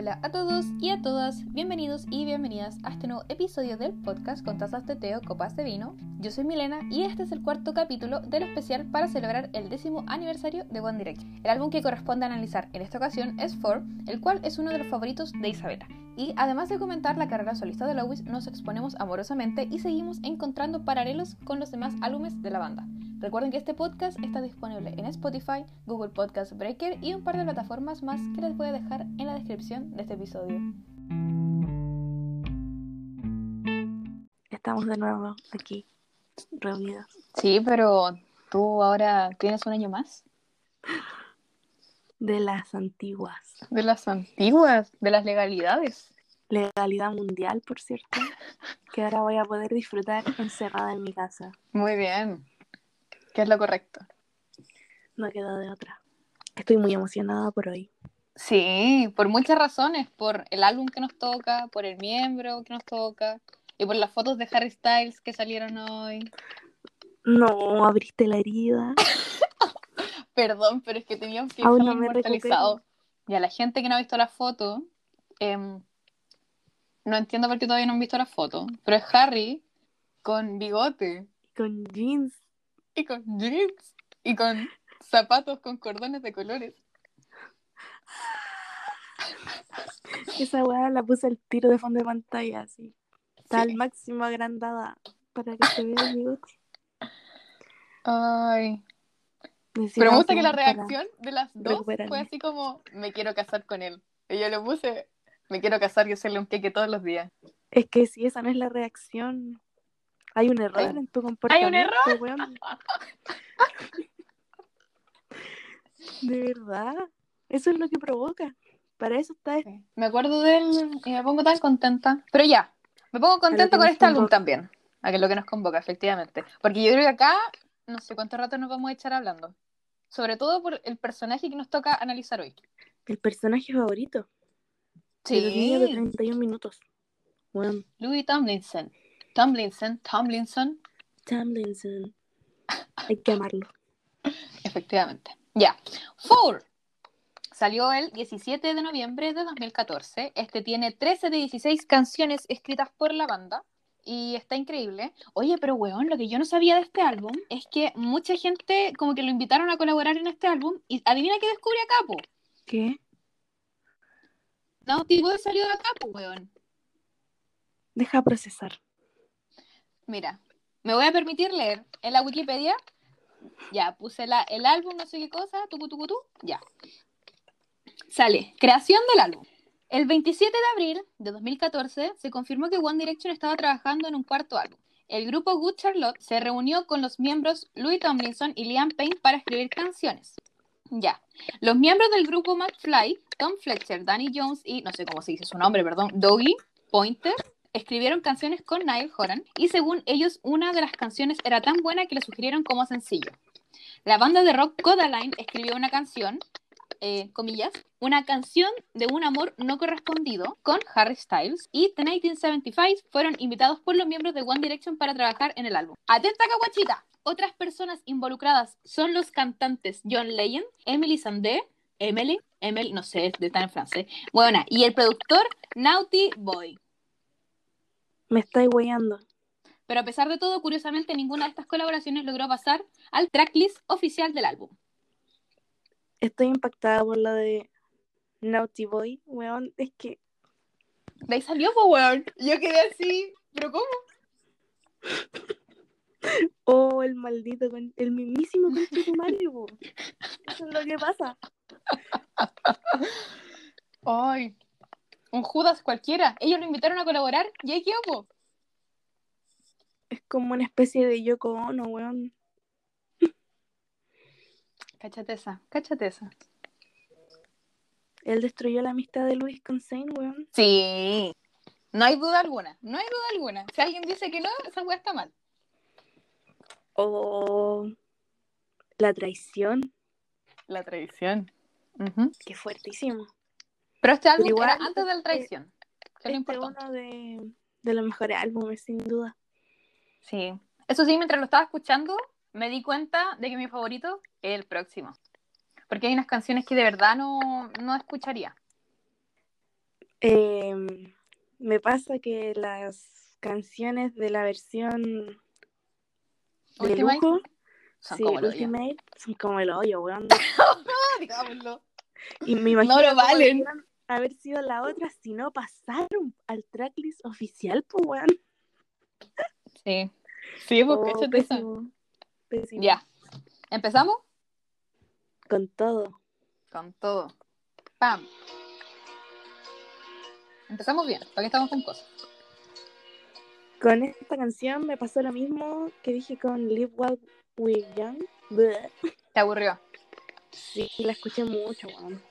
Hola a todos y a todas, bienvenidos y bienvenidas a este nuevo episodio del podcast con tazas de té o copas de vino. Yo soy Milena y este es el cuarto capítulo del especial para celebrar el décimo aniversario de One Direction. El álbum que corresponde analizar en esta ocasión es Four, el cual es uno de los favoritos de Isabela. Y además de comentar la carrera solista de Lois, nos exponemos amorosamente y seguimos encontrando paralelos con los demás álbumes de la banda. Recuerden que este podcast está disponible en Spotify, Google Podcast Breaker y un par de plataformas más que les voy a dejar en la descripción de este episodio. Estamos de nuevo aquí, reunidos. Sí, pero tú ahora tienes un año más. De las antiguas. De las antiguas, de las legalidades. Legalidad mundial, por cierto, que ahora voy a poder disfrutar encerrada en mi casa. Muy bien. ¿Qué es lo correcto? No queda de otra. Estoy muy emocionada por hoy. Sí, por muchas razones, por el álbum que nos toca, por el miembro que nos toca y por las fotos de Harry Styles que salieron hoy. No, abriste la herida. Perdón, pero es que que Aún dejarlo no inmortalizado. Y a la gente que no ha visto la foto, em, no entiendo por qué todavía no han visto la foto, pero es Harry con bigote Con jeans. Y con jeans y con zapatos con cordones de colores. Esa weá la puse al tiro de fondo de pantalla, así. Está Sí. al máximo agrandada para que se vea bigote. Ay. Pero me gusta que la reacción de las dos fue así como, me quiero casar con él. Y yo le puse, me quiero casar y hacerle un queque todos los días. Es que si esa no es la reacción, hay un error Hay- en tu comportamiento. error? weón. De verdad. Eso es lo que provoca. Para eso está esto. Me acuerdo de él y me pongo tan contenta. Pero ya, me pongo contenta con este álbum también. A que lo que nos convoca, efectivamente. Porque yo creo que acá, no sé cuánto rato nos vamos a echar hablando. Sobre todo por el personaje que nos toca analizar hoy. El personaje favorito. De los niños de 31 minutos. Bueno, Louis Tomlinson. Tomlinson, Tomlinson, Tomlinson. Hay que amarlo. Efectivamente. Ya. Four. Salió el 17 de noviembre de 2014. Este tiene 13 de 16 canciones escritas por la banda. Y está increíble. Oye, pero weón, lo que yo no sabía de este álbum es que mucha gente como que lo invitaron a colaborar en este álbum. Y adivina qué descubre acá, po. ¿Qué? Naughty Boy salió de acá, po, weón. Deja procesar. Mira, me voy a permitir leer en la Wikipedia. Ya, puse la, el álbum, no sé qué cosa, tucu, tucu, tu, ya. Sale, creación del álbum. El 27 de abril de 2014 se confirmó que One Direction estaba trabajando en un cuarto álbum. El grupo Good Charlotte se reunió con los miembros Louis Tomlinson y Liam Payne para escribir canciones. Ya. Los miembros del grupo McFly, Tom Fletcher, Danny Jones y, no sé cómo se dice su nombre, perdón, Dougie Pointer, escribieron canciones con Niall Horan y según ellos una de las canciones era tan buena que la sugirieron como sencillo. La banda de rock Codaline escribió una canción, eh, comillas, una canción de un amor no correspondido con Harry Styles y The 1975 fueron invitados por los miembros de One Direction para trabajar en el álbum. Atenta caguachita. Otras personas involucradas son los cantantes John Legend, Emily Sandé, Emily, Emily, no sé, está en francés, bueno, y el productor Naughty Boy. Me estáis weyando. Pero a pesar de todo, curiosamente, ninguna de estas colaboraciones logró pasar al tracklist oficial del álbum. Estoy impactada por la de Naughty Boy, weón. Es que De ahí salió, weón. Yo quedé así, ¿pero cómo? Oh, el maldito, el mismísimo conche tu madre, po. Eso es lo que pasa. Ay, un Judas cualquiera. Ellos lo invitaron a colaborar y ahí quedó. Es como una especie de Yoko Ono, weón. Cáchate esa, cáchate esa. Él destruyó la amistad de Luis con Zane, weón. Sí, no hay duda alguna, no hay duda alguna. Si alguien dice que no, esa weá está mal. Oh, la traición. La traición. Qué fuertísimo. Pero este álbum igual, era antes de la traición. Este uno de, de los mejores álbumes, sin duda. Sí. Eso sí, mientras lo estaba escuchando, me di cuenta de que mi favorito es el próximo. Porque hay unas canciones que de verdad no, no escucharía. Em, me pasa que las canciones de la versión de lujo, Son sí, como el. Ultimate, son como el hoyo, weón. Digámoslo. Y me imagino No lo valen. Haber sido la otra si no pasaron al tracklist oficial, pues, weón. Sí. Sí, Oh, porque hizo. pésimo, pésimo. Ya. ¿Empezamos? Con todo. Con todo. ¡Pam! Empezamos bien. ¿Para qué estamos con cosas? Con esta canción me pasó lo mismo que dije con Live While We're Young. Bleh. ¿Te aburrió? Sí, la escuché mucho, weón.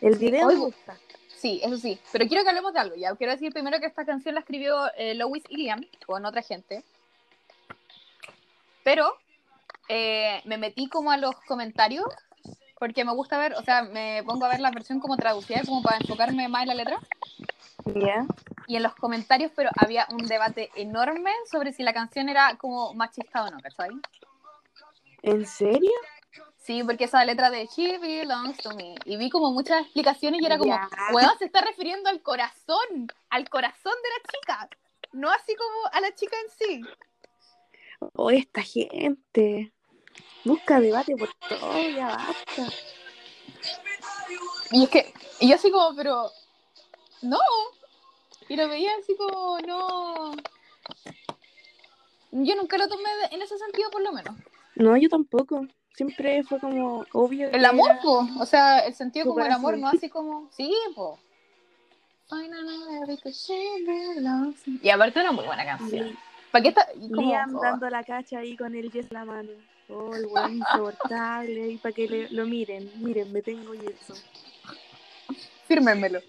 El video me gusta. Sí, eso sí. Pero quiero que hablemos de algo. Ya quiero decir primero que esta canción la escribió eh, Lois y Liam con otra gente. Pero eh, me metí como a los comentarios porque me gusta ver, o sea, me pongo a ver la versión como traducida, como para enfocarme más en la letra. Ya. Y en los comentarios, pero había un debate enorme sobre si la canción era como machista o no, ¿cachai? ¿En serio? Sí, porque esa letra de She belongs to me. Y vi como muchas explicaciones y era como, weón, se está refiriendo al corazón, al corazón de la chica. No así como a la chica en sí. Oh, esta gente. Busca debate por todo, ya basta. Y es que, y yo así como, pero, no. Y lo veía así como, no. Yo nunca lo tomé en ese sentido, por lo menos. No, yo tampoco. Siempre fue como obvio. El amor, po. O sea, el sentido como el amor, no así como. Sí, po. Y aparte una muy buena canción. ¿Para qué está? como- oh, dando la cacha ahí con el yes en la mano. Oh, el weón insoportable. Y para que le- lo miren. Miren, me tengo yeso. fírmenmelo.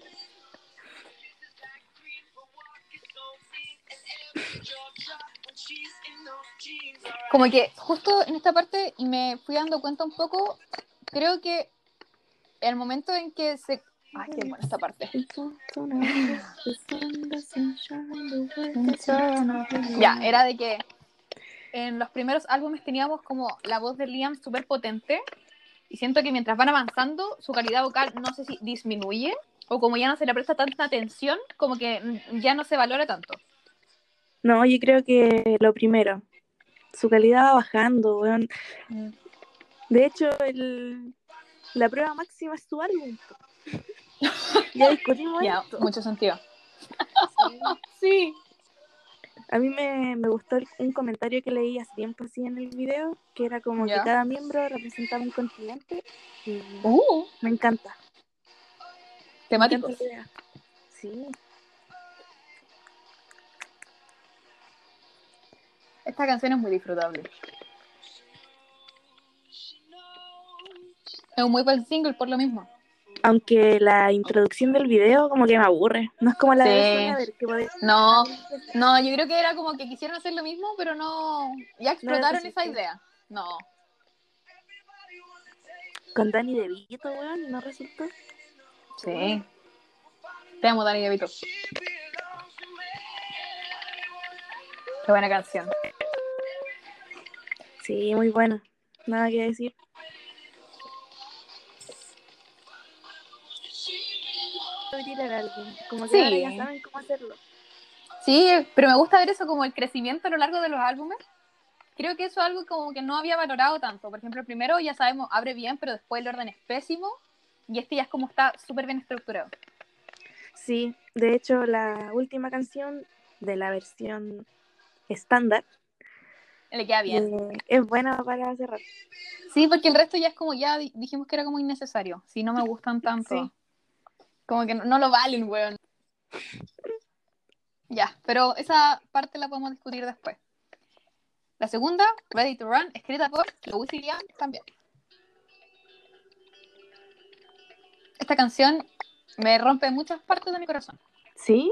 Como que justo en esta parte, y me fui dando cuenta un poco, creo que el momento en que se... Ay, qué buena esta parte. Ya, era de que en los primeros álbumes teníamos como la voz de Liam súper potente y siento que mientras van avanzando su calidad vocal no sé si disminuye o como ya no se le presta tanta atención, como que ya no se valora tanto. No, yo creo que lo primero. Su calidad va bajando, weón. De hecho, el, la prueba máxima es su álbum. ya discutimos Ya, esto. mucho sentido. Sí. A mí me, me gustó un comentario que leí hace tiempo así en el video, que era como que cada miembro representaba un continente. Y Uh, me encanta. Me encanta temáticos. Sí. Esta canción es muy disfrutable. Es un muy buen single por lo mismo. Aunque la introducción del video como que me aburre. No es como la Sí. de No, no, yo creo que era como que quisieron hacer lo mismo, pero no. Ya explotaron esa idea. No. con Danny DeVito, weón, no resultó. Sí. Te amo, Dani DeVito. Qué buena canción. Sí, muy buena. Nada que decir. Tirar. Como que Sí. ahora ya saben cómo hacerlo. Sí, pero me gusta ver eso como el crecimiento a lo largo de los álbumes. Creo que eso es algo como que no había valorado tanto. Por ejemplo, el primero ya sabemos, abre bien, pero después el orden es pésimo. Y este ya es como está súper bien estructurado. Sí, de hecho, la última canción de la versión estándar Le queda bien. eh, es buena para cerrar. Sí, porque el resto ya es como, ya di- dijimos que era como innecesario. Si no me gustan tanto. Sí. Como que no, no lo valen, weón. Ya, pero esa parte la podemos discutir después. La segunda, Ready to Run, escrita por Louis y Liam también. Esta canción me rompe muchas partes de mi corazón. ¿Sí?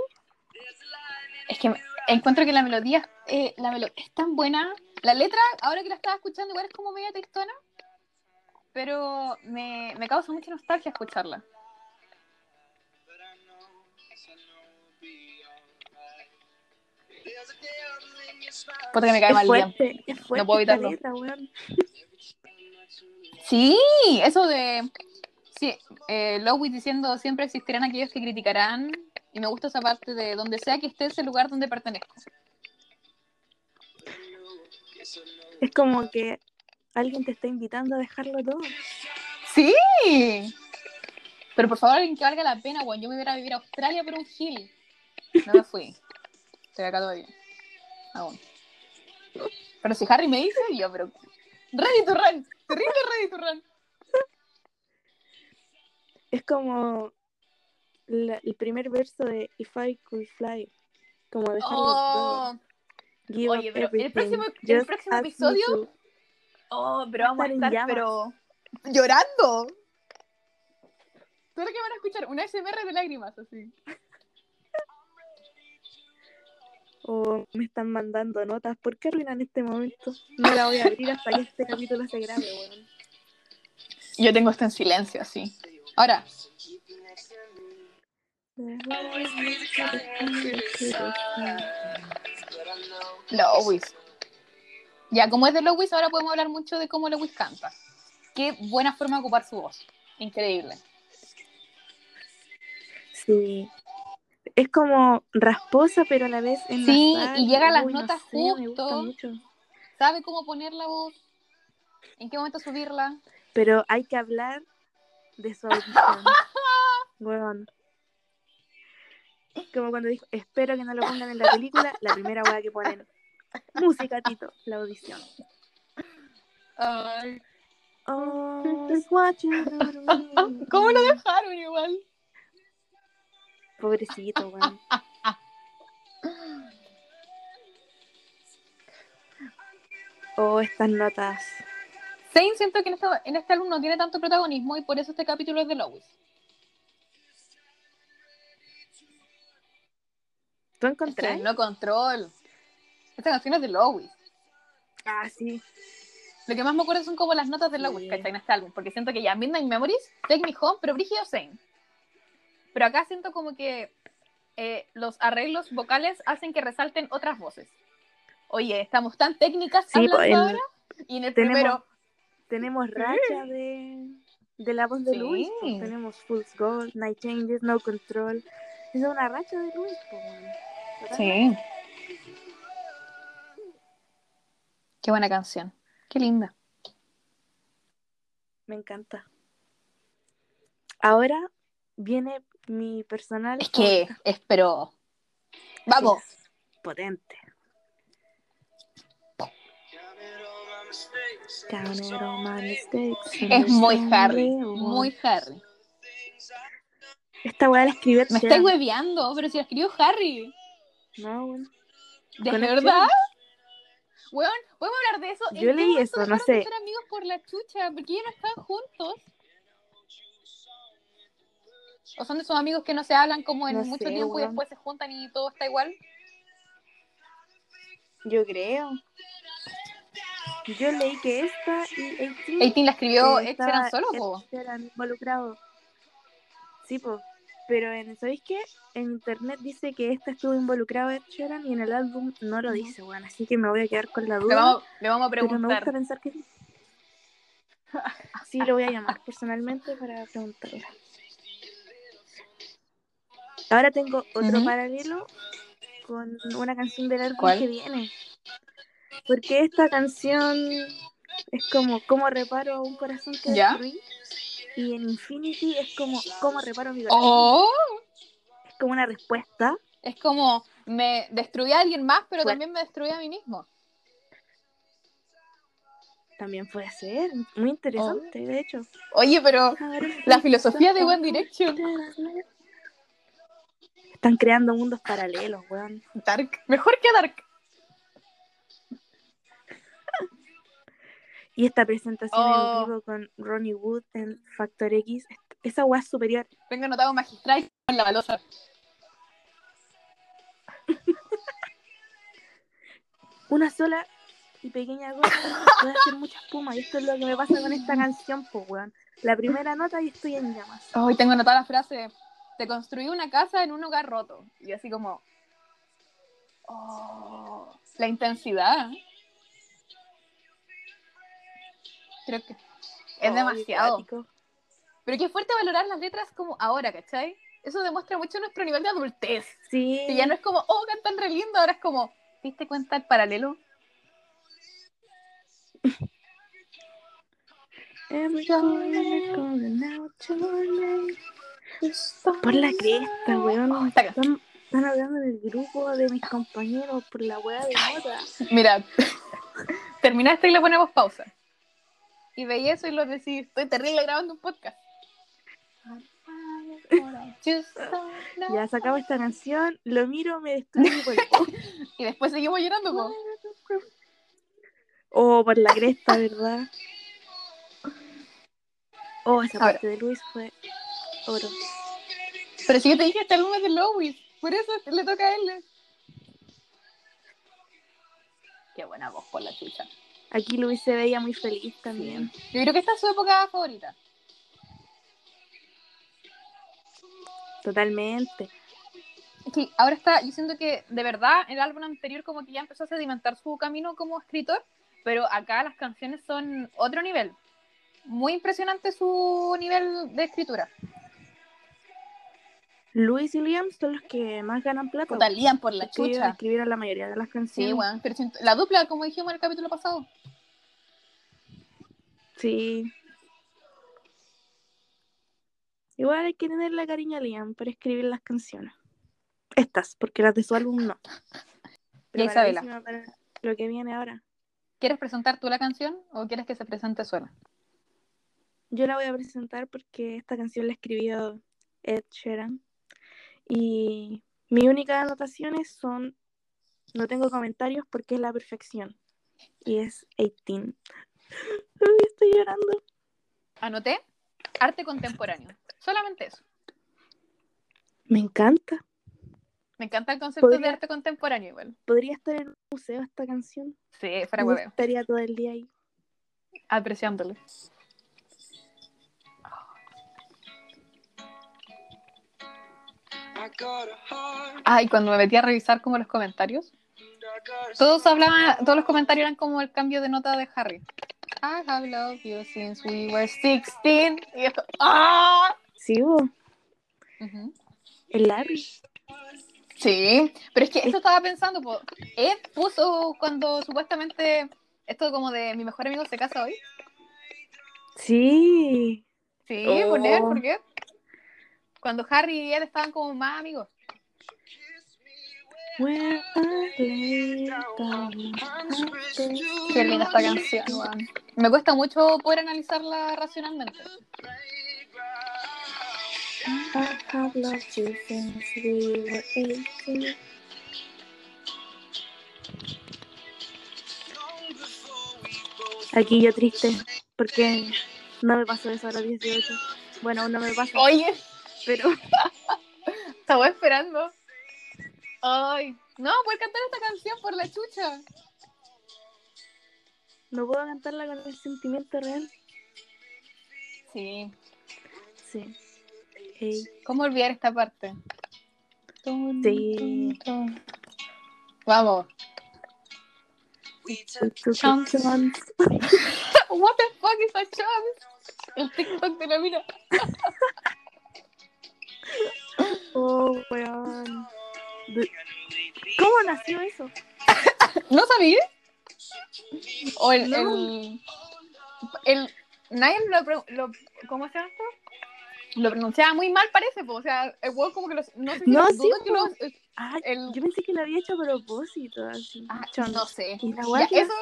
Es que encuentro que la melodía, eh, la melo- es tan buena. La letra, ahora que la estaba escuchando, igual es como media tristona, pero me, me causa mucha nostalgia escucharla. Puta que me cae Es mal fuerte, es fuerte puedo evitarlo. letra. Sí, eso de. Sí, eh, diciendo siempre existirán aquellos que criticarán. Y me gusta esa parte de donde sea que esté es el lugar donde pertenezco. Es como que alguien te está invitando a dejarlo todo. ¡Sí! Pero por favor, alguien que valga la pena, weón. Yo me iba a vivir a Australia por un gil. No me fui. Estoy acá todavía. Aún. Pero si Harry me dice, yo, pero. Ready to run. Terrible ready to run. Es como la- el primer verso de If I Could Fly. Como dejarlo todo. Give Oye, pero el everything. próximo- el próximo ask me episodio to. oh, pero vamos a Estar pero. Llorando. Todo lo que van a escuchar, una SMR de lágrimas, así. O me están mandando notas. ¿Por qué arruinan este momento? No la voy a abrir hasta que este capítulo se grabe, weón. Yo tengo esto en silencio, así. Ahora, Lois. Ya, como es de Lois, ahora podemos hablar mucho de cómo Lois canta. Qué buena forma de ocupar su voz. Increíble. Sí. Es como rasposa, pero a la vez en Sí, y llega a las notas Me justo. gusta mucho. ¿Sabe cómo poner la voz? ¿En qué momento subirla? Pero hay que hablar de su audición. Weón. Como cuando dijo, espero que no lo pongan en la película, la primera weá que ponen. Música, Tito, la audición. Ay, Oh. ¿Cómo lo dejaron igual? Pobrecito, weón. Oh, estas notas. Zane siento que en, esta- en este álbum no tiene tanto protagonismo y por eso este capítulo es de Lois. ¿Tú Es que encontrás? no control. Esta canción es de Lois. Ah, sí. Lo que más me acuerdo son como las notas de Lois, Sí. ¿cachai? En este álbum, porque siento que ya Midnight Memories, Take Me Home, pero Brígido Zane. Pero acá siento como que eh, los arreglos vocales hacen que resalten otras voces. Oye, estamos tan técnicas Sí, hablando en- ahora. Y en el tenemos- primero, Tenemos racha de, de la voz de Sí. Luis. pues, tenemos Fool's Gold, Night Changes, No Control. Es una racha de Luis, pues. Sí. Qué buena canción. Qué linda. Me encanta. Ahora viene mi personal. Es que, espero. Vamos. Es potente. Es muy Harry. Muy Harry. Esta weá la escribió Me estáis hueveando, pero si la escribió Harry. No, weón. ¿De verdad? Weón, ¿podemos hablar de eso? ¿En Yo leí eso, no sé. ser amigos por la chucha? Porque ellos no están juntos. ¿O son de esos amigos que no se hablan como en No mucho sé, tiempo y weón. después se juntan y todo está igual? Yo creo. Yo leí que esta y 18 18 la escribió estaba- Sheeran solo, Ed po. Sheeran involucrado. Sí, po. Pero en, ¿sabéis qué? En internet dice que esta estuvo involucrado Ed Sheeran y en el álbum no lo dice, weón. Así que me voy a quedar con la Le duda. vamos, le vamos a pero me preguntar. gusta pensar que sí. Sí, lo voy a llamar personalmente para preguntarle. Ahora tengo otro paralelo con una canción del álbum ¿Cuál? que viene. Porque esta canción es como cómo reparo a un corazón que ¿Ya? destruí. Y en Infinity es como cómo reparo mi corazón. Oh, Es como una respuesta. es como me destruí a alguien más, pero también me destruí a mí mismo. También puede ser. Muy interesante, de hecho. Oye, pero la filosofía de One Direction. Están creando mundos paralelos, weón. Dark. Mejor que Dark. Y esta presentación Oh. en vivo con Ronnie Wood en Factor X, esa weá es superior. Tengo anotado magistral con la balosa. Una sola y pequeña gota puede hacer mucha espuma. Y esto es lo que me pasa con esta canción, pues, weón. La primera nota y estoy en llamas. Hoy tengo anotada la frase: Te construí una casa en un hogar roto. Y así como. Oh, la intensidad. Creo que es Oh, demasiado. Pero qué fuerte valorar las letras como ahora, ¿cachai? Eso demuestra mucho nuestro nivel de adultez. Sí. Que ya no es como, oh, cantan re lindo, ahora es como, ¿te diste cuenta el paralelo? Por la cresta, weón. Está acá. Están, están hablando en el grupo de mis compañeros por la weá de nota. Mira, terminaste y le ponemos pausa. Y veí eso y lo decís, estoy terrible grabando un podcast. Ya se acaba esta canción, lo miro, me destruye mi cuerpo. Y después seguimos llorando. Oh, por la cresta, ¿verdad? Oh, esa Ahora. parte de Luis fue oro. Pero si yo te dije, este álbum es de Lois. Por eso le toca a él. Qué buena voz por la chucha. Aquí Luis se veía muy feliz también. Yo creo que esta es su época favorita. Totalmente. Es que ahora está, yo siento que de verdad el álbum anterior como que ya empezó a sedimentar su camino como escritor, pero acá las canciones son otro nivel. Muy impresionante su nivel de escritura. Luis y Liam son los que más ganan plata. Puta, lían por la chucha. escribieron la mayoría de las canciones. Sí, weón. pero la dupla, como dijimos en el capítulo pasado. Sí. Igual hay que tenerle cariño a Liam para escribir las canciones. Estas, porque las de su álbum no. Y a Isabela. Para lo que viene ahora. ¿Quieres presentar tú la canción o quieres que se presente sola? Yo la voy a presentar porque esta canción la escribió Ed Sheeran. Y mis únicas anotaciones son, no tengo comentarios porque es la perfección. Y es 18. Ay, estoy llorando. Anoté arte contemporáneo. Solamente eso. Me encanta. Me encanta el concepto de arte contemporáneo igual. Podría estar en un museo esta canción. Sí, Me hueveo. estaría todo el día ahí. Apreciándole. Ay, cuando me metí a revisar como los comentarios, todos hablaban, todos los comentarios eran como el cambio de nota de Harry. I have loved you since we were 16. Y esto, ¡ah! Sí, el Larry. Sí, pero es que esto estaba pensando, po, Ed puso cuando supuestamente esto como de mi mejor amigo se casa hoy. Sí. Sí, Oh. poner, ¿por qué? Cuando Harry y Ed estaban como más amigos. Qué linda esta canción, weón. Me cuesta mucho poder analizarla racionalmente. I have loved you since we were 18. Aquí yo triste, porque no me pasó eso a los 18. Bueno, no me pasa, Oye, pero estaba esperando. Ay, no, puedo cantar esta canción por la chucha. no puedo cantarla con el sentimiento real. Sí, Sí. Hey. ¿cómo olvidar esta parte? Sí. Vamos. A chance. What the fuck is a chance? El TikTok de la mina. Oh, weón. ¿Cómo nació eso? ¿No sabía? O el, No. el, el nadie lo, ¿cómo se llama esto? Lo pronunciaba muy mal parece, po, o sea, el huevo como que los, no sé si No, sí, que po. lo- Ay, el- yo pensé que lo había hecho a propósito, así. ah, no sé. Ya, eso,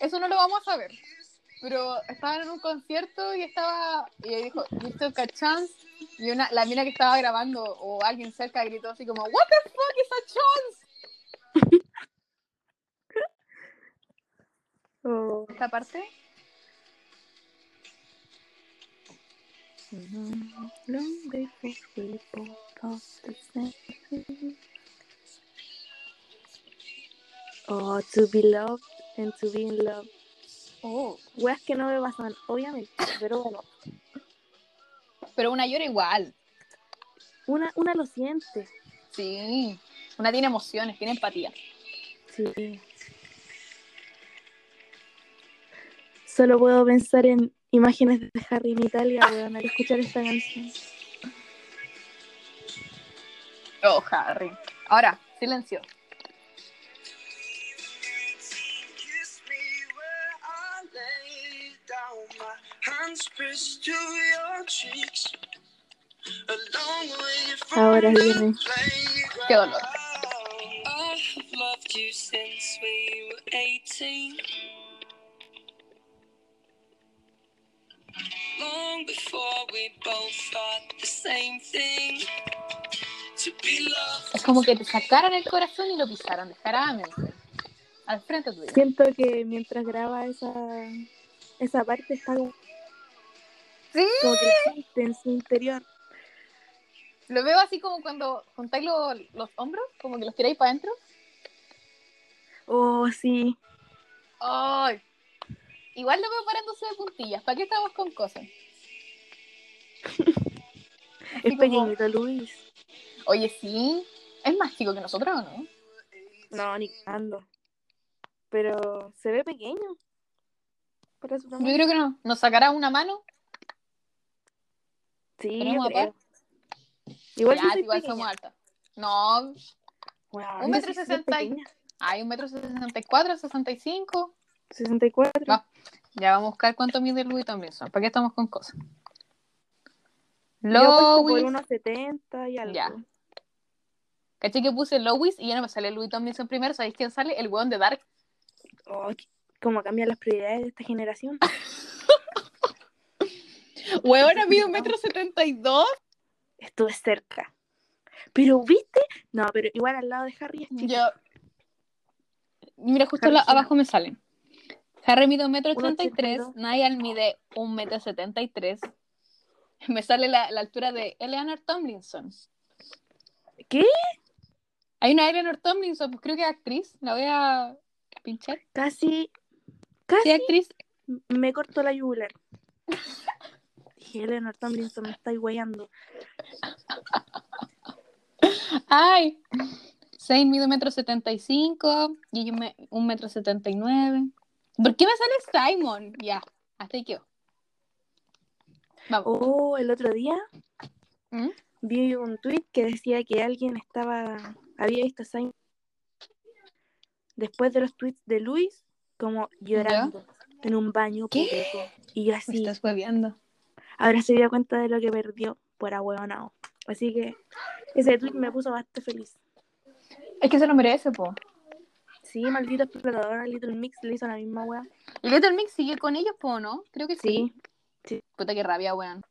eso no lo vamos a saber. Pero estaban en un concierto y estaba, y dijo, you took a chance, y una, la mina que estaba grabando, o alguien cerca gritó así como, what the fuck is a chance? Oh. Esta parte. Oh, to be loved and to be in love. Oh, Weas que no me pasan, obviamente, pero bueno, pero una llora igual. una, una lo siente. Sí, una tiene emociones, tiene empatía. Sí. Solo puedo pensar en imágenes de Harry en Italia, weón, al escuchar esta canción. Oh, Harry. Ahora, silencio. Ahora viene. Qué dolor. I have loved you since we were 18. Long before we both thought the same thing. To be loved. Es como que te sacaran el corazón y lo pisaran descaradamente. Al frente tuyo. Siento que mientras graba esa, esa parte está como, Sí. como que la en su interior. Lo veo así como cuando juntáis lo- los hombros, como que los tiráis para adentro. Oh, sí. ¡Ay! Igual lo veo parándose de puntillas. ¿Para qué estamos con cosas? Es como- pequeñito, Luis. Oye, sí. Es más chico que nosotros, ¿o no? No, ni cagando. Pero se ve pequeño. Yo creo que no. ¿Nos sacará una mano? Sí, ¿Tenemos yo? Igual ya, yo igual somos altas. No. Un yo metro sesenta y-. Hay un metro sesenta y cuatro, sesenta y cinco. 64. Va. Ya vamos a buscar cuánto mide Louis Tomlinson. ¿Para qué estamos con cosas? Yo apuesto por Louis. unos 70 y algo. Ya. Caché que puse Louis y ya no me sale Louis Tomlinson primero. ¿Sabéis quién sale? El weón de Dark. Oh, cómo cambian las prioridades de esta generación. Weona mide un metro setenta y dos. Estuve cerca. Pero, ¿viste? No, pero igual al lado de Harry es chico. Yo. Mira, justo la- abajo me salen. Harry mide un metro ochenta y tres. 1,82. Niall mide un metro setenta y tres. Me sale la, la altura de Eleanor Tomlinson. ¿Qué? Hay una Eleanor Tomlinson, pues creo que es actriz. La voy a pinchar. Casi, Sí, casi actriz. me corto la yugular. Dije, Eleanor Tomlinson me está guayando. Ay. Zane mide un metro setenta y cinco. Y yo me, un metro setenta y nueve. ¿Por qué me sale Simon? Ya, hasta ahí quedó. Vamos. Oh, el otro día ¿Mm? vi un tweet que decía que alguien estaba, había visto a Simon después de los tweets de Luis, como llorando en un baño ¿Qué? público. Y yo Me así, estás hueveando. Ahora se dio cuenta de lo que perdió por ahueonado. Así que ese tweet me puso bastante feliz. Es que se lo merece, po. Sí, maldito explotador, Little Mix le hizo la misma wea. ¿Y Little Mix sigue con ellos, po, no? Creo que sí. Sí, Puta que rabia, weón.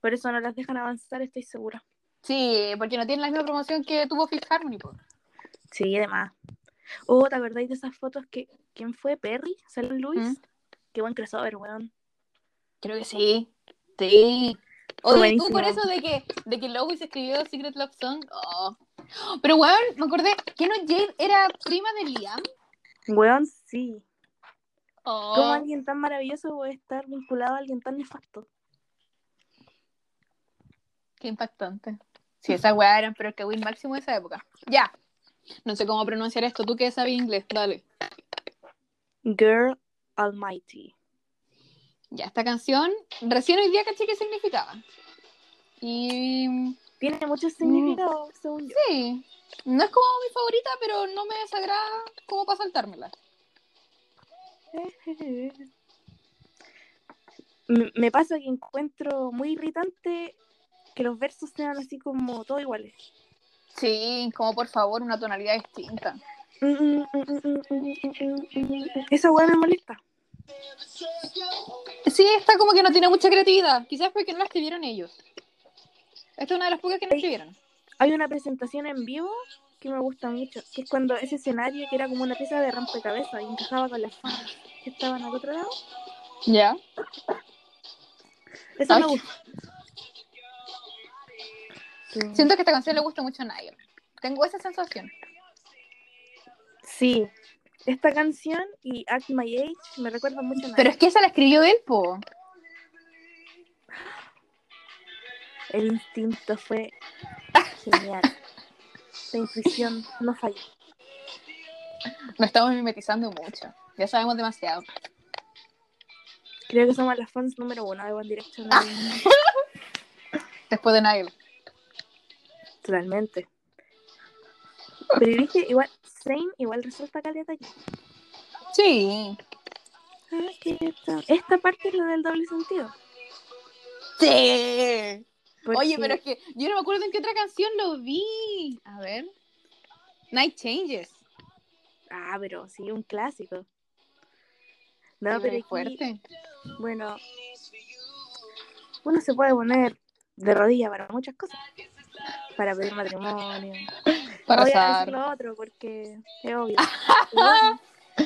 por eso no las dejan avanzar, estoy segura. Sí, porque no tienen la misma promoción que tuvo Fifth Harmony, po. Sí, además. Oh, ¿te acordáis de esas fotos que, quién fue? ¿Perry? ¿Salió Luis? ¿Mm? Qué buen crossover, weón. Creo que sí. Sí. Oye, tú por eso de que, de que Lois escribió Secret Love Song. Oh. Pero, weón, me acordé que no Jade era prima de Liam. Weón, sí. Oh. ¿Cómo alguien tan maravilloso puede estar vinculado a alguien tan nefasto? Qué impactante. Sí, esas weas eran pero el que win máximo de esa época. Ya. No sé cómo pronunciar esto. Tú que sabes inglés, dale. Girl Almighty. Ya, esta canción, recién hoy día caché qué significaba. Y Tiene mucho significado, según yo. sí, no es como mi favorita, pero no me desagrada como para saltármela. Me me pasa que encuentro muy irritante que los versos sean así como todos iguales. Sí, como por favor, una tonalidad distinta. Esa weá me molesta. Sí, está como que no tiene mucha creatividad. Quizás porque no la escribieron ellos. Esta es una de las pocas que no escribieron. Hay una presentación en vivo que me gusta mucho, que es cuando ese escenario que era como una pieza de rompecabezas y encajaba con las fanas que estaban al otro lado. Ya. Eso me Ay. gusta. Sí. Siento que esta canción le gusta mucho a Niall. Tengo esa sensación. Sí, esta canción y Act My Age me recuerdan mucho a Pero es que esa la escribió él, po. El instinto fue genial. La intuición no falló. Nos estamos mimetizando mucho. Ya sabemos demasiado. Creo que somos las fans número uno de One Direction. Después de Nile. Totalmente. Pero dije, igual, Zayn igual resulta caleta aquí. Sí. Ah, esta, parte es la del doble sentido. Sí. Oye, pero es que yo no me acuerdo en qué otra canción lo vi. A ver. Night Changes. Ah, pero sí, un clásico. No, pero aquí, fuerte. bueno, uno se puede poner de rodilla para muchas cosas. Para pedir matrimonio. Para no voy a decir lo otro porque es obvio. Bueno,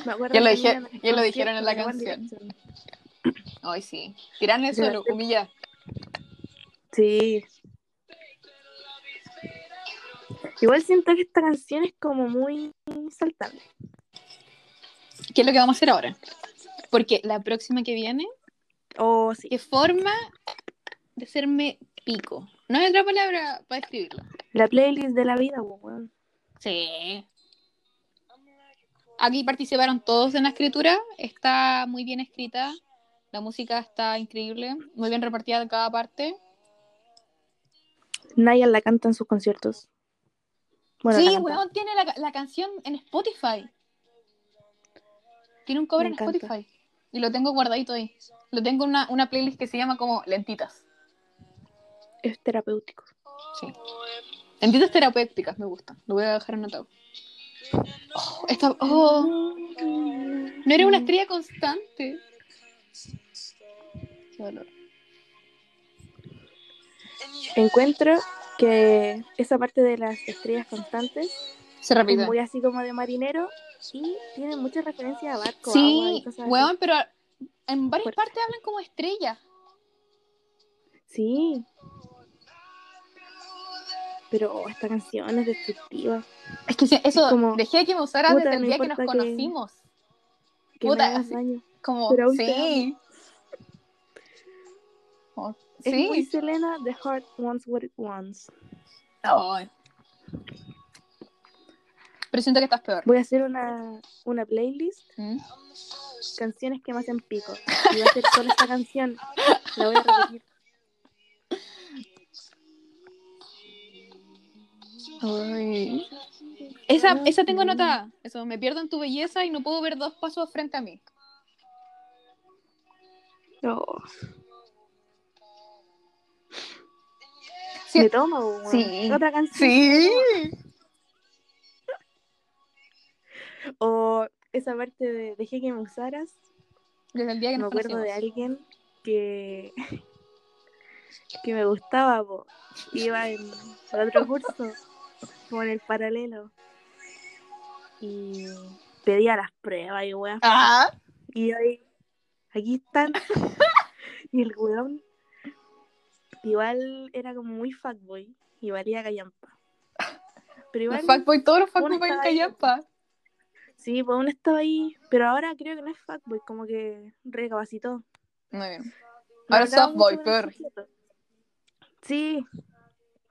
me acuerdo Ya lo dije- ya dijeron en la canción. Ay, sí. Tiran eso, lo humilla. Sí. Igual siento que esta canción es como muy saltable. ¿Qué es lo que vamos a hacer ahora? Porque la próxima que viene, O sí, ¿qué forma de hacerme pico? No hay otra palabra para describirlo. La playlist de la vida, weón. Sí. Aquí participaron todos en la escritura. Está muy bien escrita. La música está increíble. Muy bien repartida en cada parte. Naya la canta en sus conciertos. Bueno, sí, weón, tiene la, la canción en Spotify. Tiene un cover en. Spotify. Y lo tengo guardadito ahí. Lo tengo en una, una playlist que se llama como Lentitas. Es terapéutico. Sí. Lentitas terapéuticas me gustan. Lo voy a dejar anotado. Oh, esta- oh, no era una estrella constante. Qué dolor. Encuentro que esa parte de las estrellas constantes Se repite. es muy así como de marinero y tiene muchas referencias a barco, agua y Sí, así. weón, pero en varias Fuerte. partes hablan como estrellas. Sí. Pero oh, esta canción es destructiva. Es que eso, como, dejé que me usaras puta, desde el no día que nos que- conocimos. Que Puta, así-. Como, sí. Oh, Es muy. Selena, The Heart Wants What It Wants. Ay. Pero siento que estás peor. Voy a hacer una, una playlist, ¿Mm? canciones que me hacen pico. Y va a ser solo esta canción. La voy a repetir. Ay. Esa, esa tengo anotada. Eso, me pierdo en tu belleza y no puedo ver dos pasos frente a mí. Oh, Sí. me tomo. Sí. Otra canción. Sí. O esa parte de Dejé que me usaras. Desde el día que Me nos acuerdo de alguien que, que me gustaba, po. iba en otro curso, como en el paralelo. Y pedía las pruebas y weón. Ah. Y ahí, aquí están. y el weón, igual era como muy fuckboy y valía callampa. Pero Los igual, fuckboy, todos los fuckboy ahí. Callampa. sí, pues uno estaba ahí. Pero ahora creo que no es fuckboy, como que recapacitó. Muy bien. Ahora es softboy, peor. Sí.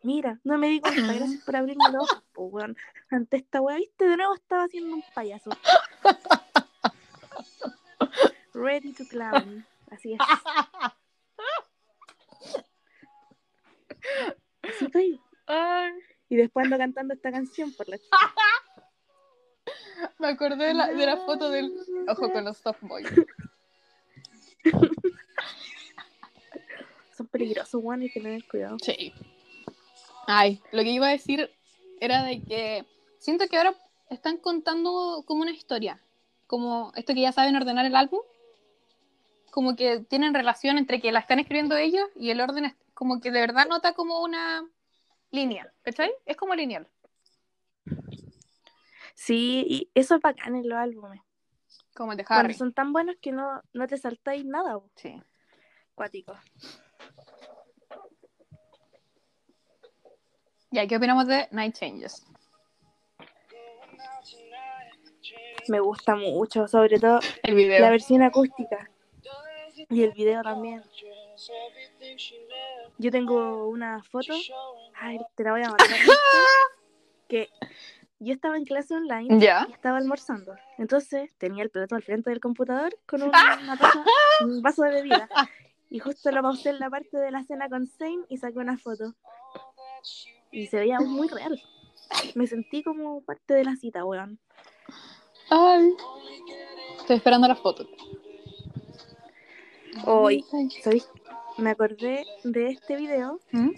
Mira, no me di cuenta. Gracias por abrirme los ojos, weón. Ante esta weá, viste, de nuevo estaba haciendo un payaso. Ready to clown. Así es. Así estoy. Y después ando cantando esta canción por la me acordé de la, de la foto del ojo con los softboys. Son peligrosos, weón, hay que tener cuidado. Sí. Ay, lo que iba a decir era de que siento que ahora están contando como una historia. Como esto que ya saben ordenar el álbum. Como que tienen relación entre que la están escribiendo ellos y el orden es como que de verdad nota como una línea. ¿Cachai? Es como lineal. Sí, y eso es bacán en los álbumes. Como el de Cuando Harry. son tan buenos que no, no te saltáis nada. Sí. cuático. Ya, ¿qué opinamos de Night Changes? Me gusta mucho, sobre todo El video. la versión acústica. Y el video también. Yo tengo una foto. Ay, te la voy a mandar. que yo estaba en clase online Ya. y estaba almorzando. Entonces tenía el plato al frente del computador con un, una taza- un vaso de bebida. Y justo lo pausé en la parte de la cena con Zane y saqué una foto. Y se veía muy real. Me sentí como parte de la cita, weón. Ay. Estoy esperando la foto. Hoy, ¿sabéis? Me acordé de este video, ¿Mm?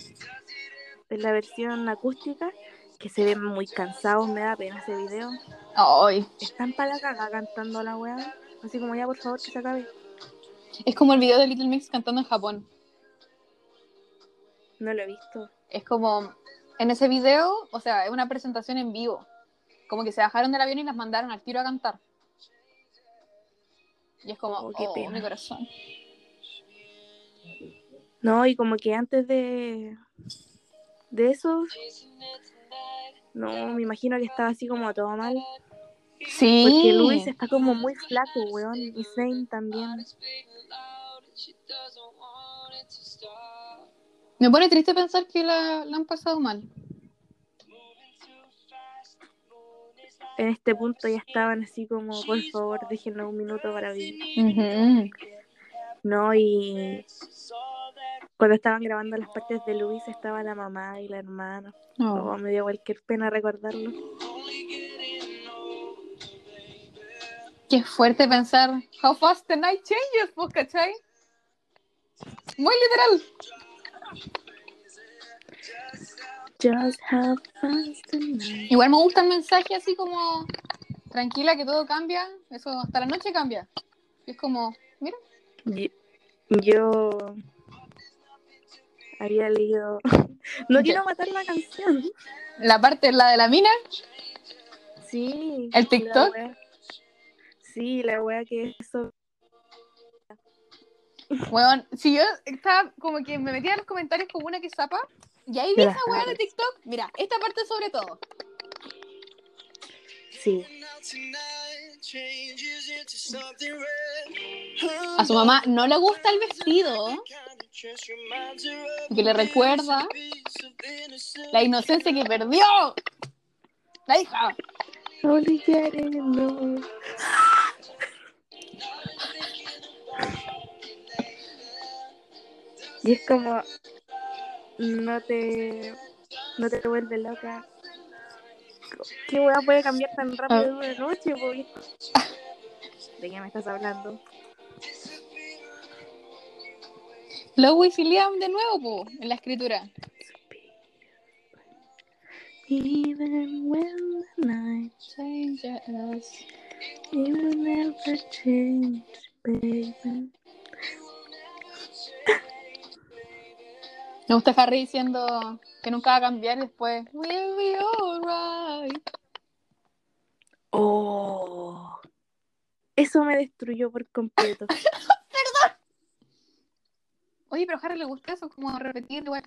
de la versión acústica, que se ven muy cansados, me da pena ese video. Ay. Están para la caga cantando la weá. Así como ya, por favor, que se acabe. Es como el video de Little Mix cantando en Japón. No lo he visto. Es como, en ese video, o sea, es una presentación en vivo. Como que se bajaron del avión y las mandaron al tiro a cantar. Y es como, Oh, oh, qué pena. mi corazón. No, y como que antes de. de eso. No, me imagino que estaba así como todo mal. Sí. Porque Luis está como muy flaco, weón. Y Zane también. Me pone triste pensar que la, la han pasado mal. En este punto ya estaban así como, por favor, déjenos un minuto para vivir. Ujú. No, y. Cuando estaban grabando las partes de Luis estaba la mamá y la hermana. Oh. Oh, me dio cualquier pena recordarlo. Qué fuerte pensar how fast the night changes, pues, ¿cachai? Muy literal. Just have fun tonight. Igual me gusta el mensaje así como tranquila que todo cambia, eso hasta la noche cambia. Y es como, mira, Yo, yo había leído. No quiero matar la canción. la parte la de la mina, Sí. ¿El la TikTok? wea- Sí, la wea que eso. weón, si yo estaba como que me metía en los comentarios como una que zapa, y ahí vi esa weá de. TikTok, mira, esta parte sobre todo. Sí. A su mamá no le gusta el vestido, que le recuerda la inocencia que perdió la hija. Low. Y es como. No te. No te vuelve loca. ¿Qué weá puede cambiar tan rápido de una noche? po? ¿De qué me estás hablando? Lois y Liam de nuevo, po, en la escritura. Even when the night Changes. it will never change, baby. Me gusta Harry diciendo que nunca va a cambiar y después. We'll be alright. Oh. Eso me destruyó por completo. Oye, pero a Harry le gusta eso, como repetir igual.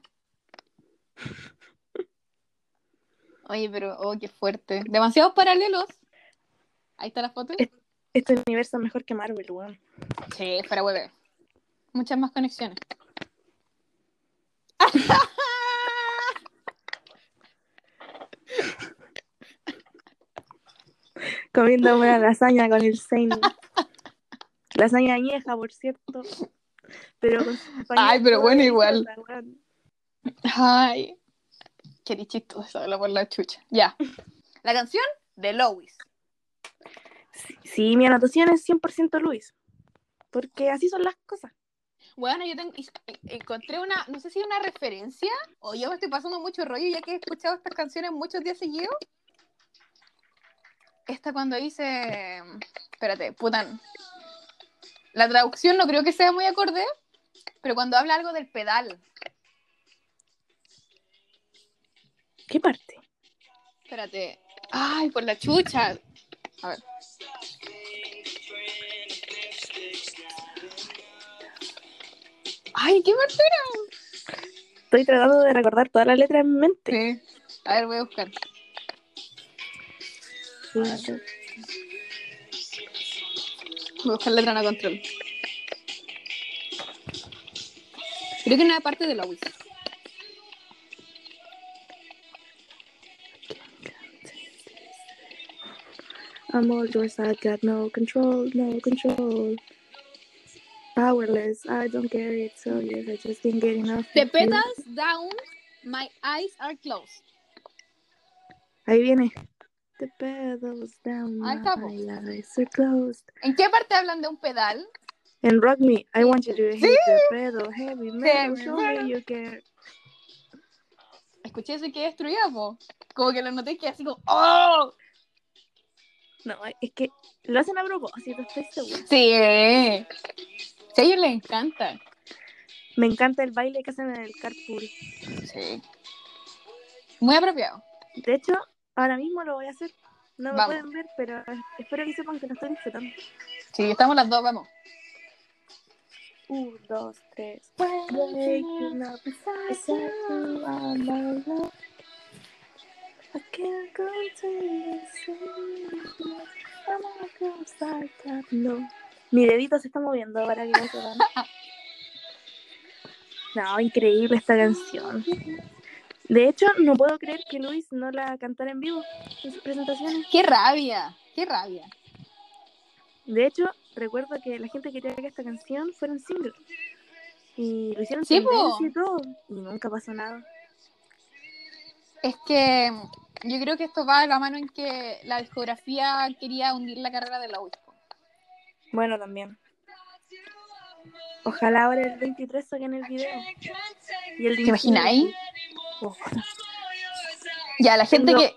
Oye, pero, oh, qué fuerte. Demasiados paralelos. Ahí está la foto. Este universo es mejor que Marvel, weón. Sí, fuera hueve. Muchas más conexiones. Comiendo una lasaña con el Zane. Lasaña añeja, por cierto. Pero con Ay, pero bueno, igual. Ay. Qué chistoso habla por la chucha. Ya. La canción de Lois. Sí, sí, mi anotación es 100% Luis. Porque así son las cosas. Bueno, yo tengo, encontré una, no sé si una referencia o yo me estoy pasando mucho rollo ya que he escuchado estas canciones muchos días seguidos. Esta cuando dice, espérate, putan. La traducción no creo que sea muy acorde, pero cuando habla algo del pedal, ¿Qué parte? espérate, ay, por la chucha. A ver. Ay, qué parte era? Estoy tratando de recordar toda la letra en mi mente. Sí. A ver, voy a buscar. Sí. Voy a buscar letra no control. Creo que una parte de Lois. I'm all yours, I got no control, no control. Powerless, I don't care, it's so yes, I just can't get enough. The petals down, my eyes are closed. Ahí viene. The pedals down, my eyes are closed. ¿En qué parte hablan de un pedal? And rock me, I want you to hit Sí. the pedal, heavy metal, show me you care. Escuché eso y quedé destruida, po. Como que lo noté que así como, ¡oh! No, es que lo hacen a propósito, estoy segura. Sí. Sí, a ellos les encanta. Me encanta el baile que hacen en el carpool. Sí. Muy apropiado. De hecho, ahora mismo lo voy a hacer. No me Vamos. pueden ver, pero espero que sepan que lo estoy disfrutando. Sí, estamos las dos, vamos. Un, dos, tres. No. Mi dedito se está moviendo para que lo sepan. No, increíble esta canción. De hecho, no puedo creer que Luis no la cantara en vivo en sus presentaciones. ¡Qué rabia! ¡Qué rabia! De hecho, recuerdo que la gente quería que esta canción fuera un single. Y lo hicieron Sí, y todo. Y nunca pasó nada. Es que yo creo que esto va de la mano en que la discografía quería hundir la carrera de la. Bueno, también. Ojalá ahora el 23 saquen el video. Y el ¿Te imagináis? Oh, Ya, la gente Tengo que,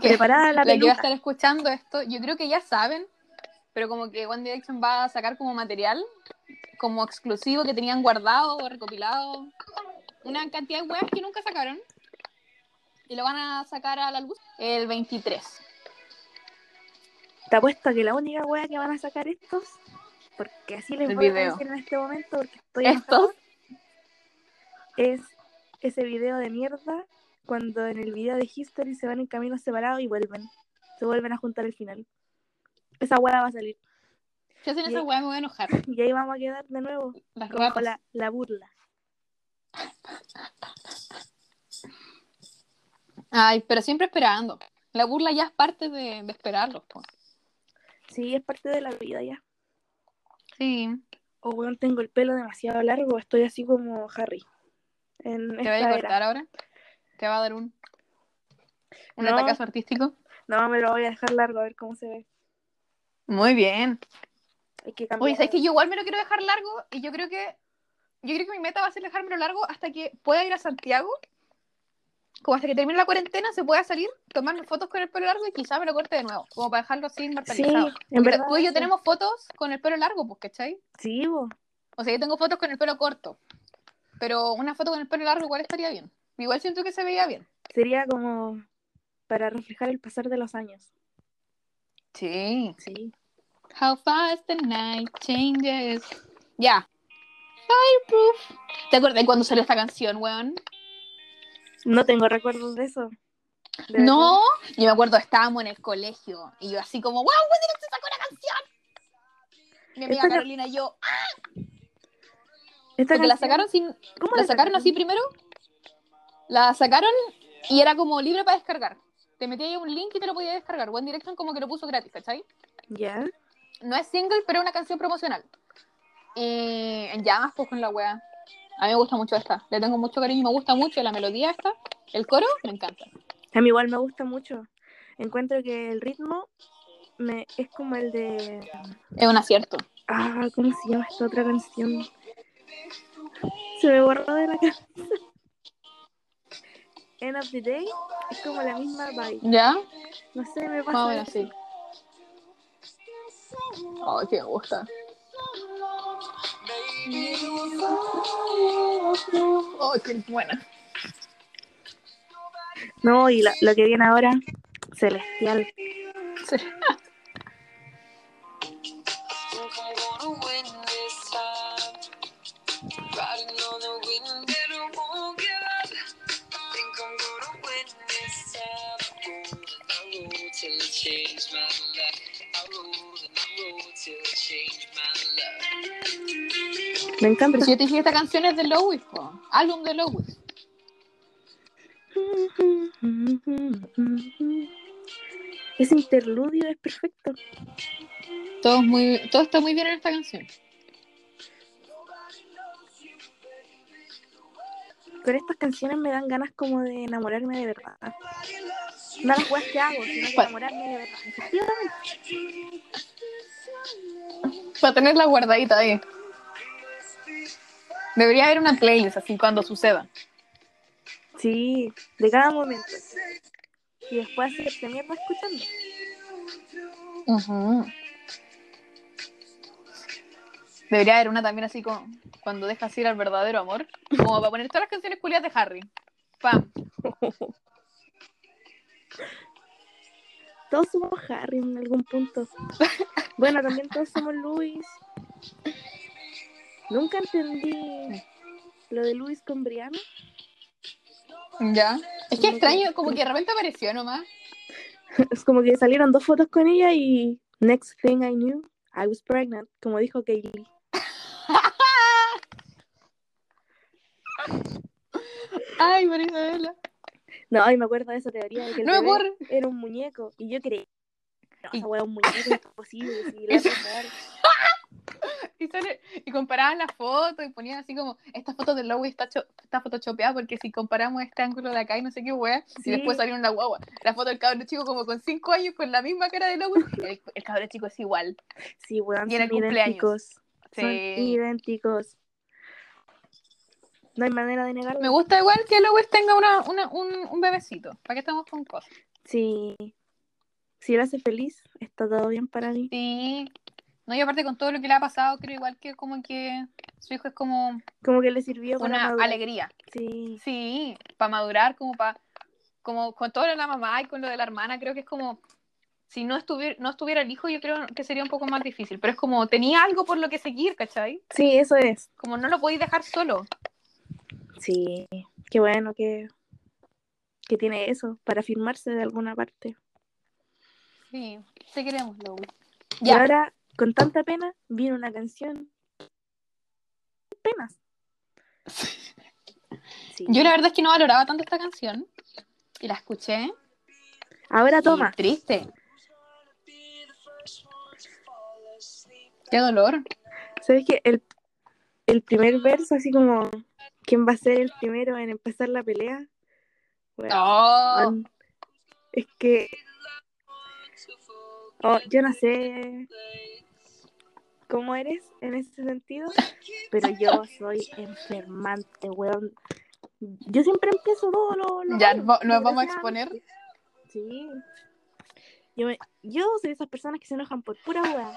que preparada la la que va a estar escuchando esto, yo creo que ya saben, pero como que One Direction va a sacar como material, como exclusivo que tenían guardado o recopilado, una cantidad de weas que nunca sacaron, y lo van a sacar a la luz el 23. Te apuesto a que la única wea que van a sacar estos, porque así les El voy a decir en este momento, porque estoy Estos, es ese video de mierda cuando en el video de History se van en caminos separados y vuelven. Se vuelven a juntar al final. Esa hueá va a salir. si hacen esa wea me voy a enojar. Y ahí vamos a quedar de nuevo Las la, la burla. Ay, pero siempre esperando. La burla ya es parte de, de esperarlos. po. Sí, es parte de la vida ya. Sí. O weón, tengo el pelo demasiado largo, estoy así como Harry. En ¿Te voy a era. cortar ahora? ¿Te va a dar un, un No. ataque artístico? No, me lo voy a dejar largo a ver cómo se ve. Muy bien. Hay que. Oye, ¿sabes que yo igual me lo quiero dejar largo? Y yo creo que yo creo que mi meta va a ser dejármelo largo hasta que pueda ir a Santiago. Como hasta que termine la cuarentena se pueda salir, tomarme fotos con el pelo largo y quizá me lo corte de nuevo. Como para dejarlo así Sí, inmortalizado. en Porque verdad. tú y yo sí. tenemos fotos con el pelo largo, pues, ¿cachai? Sí, bo. O sea, yo tengo fotos con el pelo corto. Pero una foto con el pelo largo igual estaría bien. Igual siento que se veía bien. Sería como para reflejar el pasar de los años. Sí. Sí. How fast the night changes. Ya. Fireproof. ¿Te acuerdas cuando salió esta canción, weón? No tengo recuerdos de eso. De No, yo me acuerdo, estábamos en el colegio y yo así como, wow, One Direction sacó una canción. Mi amiga Esta Carolina y yo, ah. Esta porque la sacaron sin, ¿Cómo la sacaron así primero, la sacaron y era como libre para descargar. Te metías ahí un link y te lo podías descargar. One Direction como que lo puso gratis, ¿cachai? Ya. No es single, pero es una canción promocional. Y en llamas, pues con la wea. A mí me gusta mucho esta. Le tengo mucho cariño, me gusta mucho la melodía esta. El coro, me encanta. A mí igual me gusta mucho. Encuentro que el ritmo me es como el de. Es un acierto. Ah, ¿cómo se llama esta otra canción? Se me borró de la cabeza. End of the Day es como la misma vibe. ¿Ya? No sé, me Más pasa. menos eso. sí. Ay, que me gusta. Ay, qué buena. No, y la- lo que viene ahora, Celestial. Sí. Me encanta. Pero si yo te dije esta canción es de Lois, po. álbum de Lois. ese interludio es perfecto. Todo, es muy, todo está muy bien en esta canción. Pero estas canciones me dan ganas como de enamorarme de verdad. No las weas que hago, sino de enamorarme de verdad. Para tenerla guardadita ahí. Debería haber una playlist así cuando suceda. Sí, de cada momento. Y después hacerte mierda escuchando. Ujú. Debería haber una también así como cuando dejas ir al verdadero amor. Como para poner todas las canciones culias de Harry. Pam. Todos somos Harry en algún punto. Bueno, también todos somos Luis. Nunca entendí lo de Luis con Brianna. Ya. Es que extraño, como que de repente apareció nomás. Es como que salieron dos fotos con ella y next thing I knew, I was pregnant, como dijo Kaylee. Ay, Marisabela. No, y me acuerdo de esa teoría de que el No bebé era un muñeco. Y yo creí, no, Y- es un muñeco, es imposible. Si la Y, sale- y comparaban las fotos y ponían así como, esta foto del logo está, cho- está photoshopeada porque si comparamos este ángulo de acá y no sé qué wea, Sí. y después salieron la guagua. La foto del cabrón chico como con 5 años con la misma cara de logo. El, el cabrón chico es igual. Sí, weón, Y en el son cumpleaños. idénticos. Son Sí. idénticos. No hay manera de negarlo. Me gusta igual que Lois tenga una, una- un, un bebecito. ¿Para qué estamos con cosas? Sí. Si lo hace feliz, está todo bien para mí. Sí. No, y aparte con todo lo que le ha pasado, creo igual que como que su hijo es como Como que le sirvió para una madurar. alegría. Sí. Sí, para madurar, como para, como con todo lo de la mamá y con lo de la hermana, creo que es como, si no estuviera, no estuviera el hijo, yo creo que sería un poco más difícil, pero es como, tenía algo por lo que seguir, ¿cachai? Sí, eso es. Como no lo podéis dejar solo. Sí. Qué bueno que, que tiene eso para firmarse de alguna parte. Sí, te queremos, Louis. Y Ya, ahora, con tanta pena, viene una canción. Penas. Sí. yo la verdad es que no valoraba tanto esta canción, y la escuché, Ahora y toma. triste. Qué dolor. ¿Sabes qué? El, el primer verso, así como, ¿quién va a ser el primero en empezar la pelea? Bueno, Oh, man, es que, oh, yo no sé cómo eres en ese sentido, pero yo soy enfermante, weón. Yo siempre empiezo todo lo... lo Ya, malo, ¿nos vamos a exponer? Sí. Yo, me- yo soy de esas personas que se enojan por pura weá.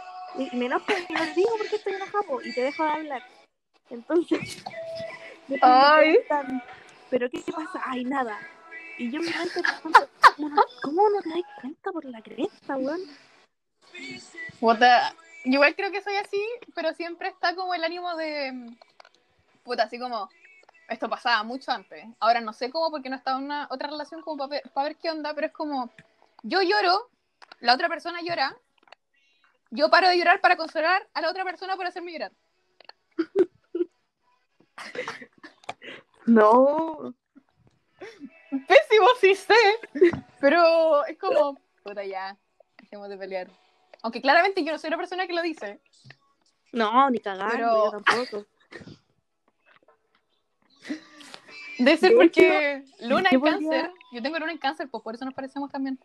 Me enojo y no digo por qué estoy enojado y te dejo de hablar. Entonces, Ay. ¿pero qué pasa? Ay, nada. Y yo me mente pensando, ¿cómo no, cómo no te das cuenta por la cresta, weón? Puta, yo igual creo que soy así, pero siempre está como el ánimo de. Puta, así como. Esto pasaba mucho antes. Ahora no sé cómo, porque no estaba en una otra relación como para ver, pa ver qué onda, pero es como. Yo lloro, la otra persona llora. Yo paro de llorar para consolar a la otra persona por hacerme llorar. No. Pésimo, sí sé. Pero es como. Puta, ya. Dejemos de pelear. Aunque claramente yo no soy la persona que lo dice. No, ni cagando, Pero- yo tampoco. Debe ser porque Luna en podría- cáncer. Yo tengo Luna en cáncer, pues por eso nos parecemos también.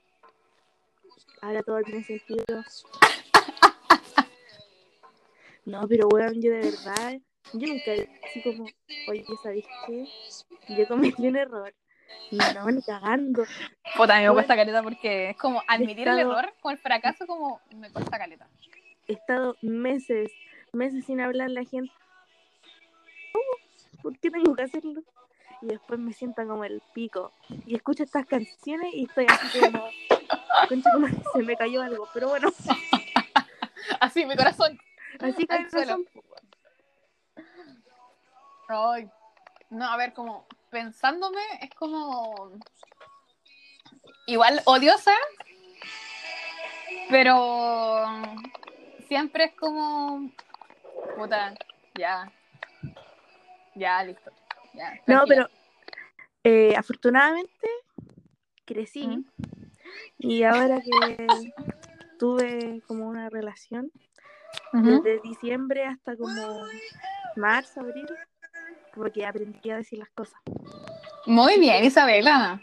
Ahora todo tiene sentido. No, pero weón, yo de verdad, yo nunca así como, oye, ¿sabéis qué? Yo cometí un error. No, ni cagando. Puta, me cuesta caleta porque es como admitir el error con el fracaso, como me cuesta caleta. He estado meses, meses sin hablar a la gente. ¿Por qué tengo que hacerlo? Y después me sientan como el pico. Y escucho estas canciones y estoy así como, concha, como que se me cayó algo. Pero bueno, Así, mi corazón. así que. Ay. No, a ver, como pensándome, es como. Igual odiosa, pero siempre es como. Puta, ya. Ya, listo. Ya, No, pero eh, afortunadamente crecí. Mm. Y ahora que tuve como una relación, desde diciembre hasta como marzo, abril, como que aprendí a decir las cosas, Muy bien, Isabela.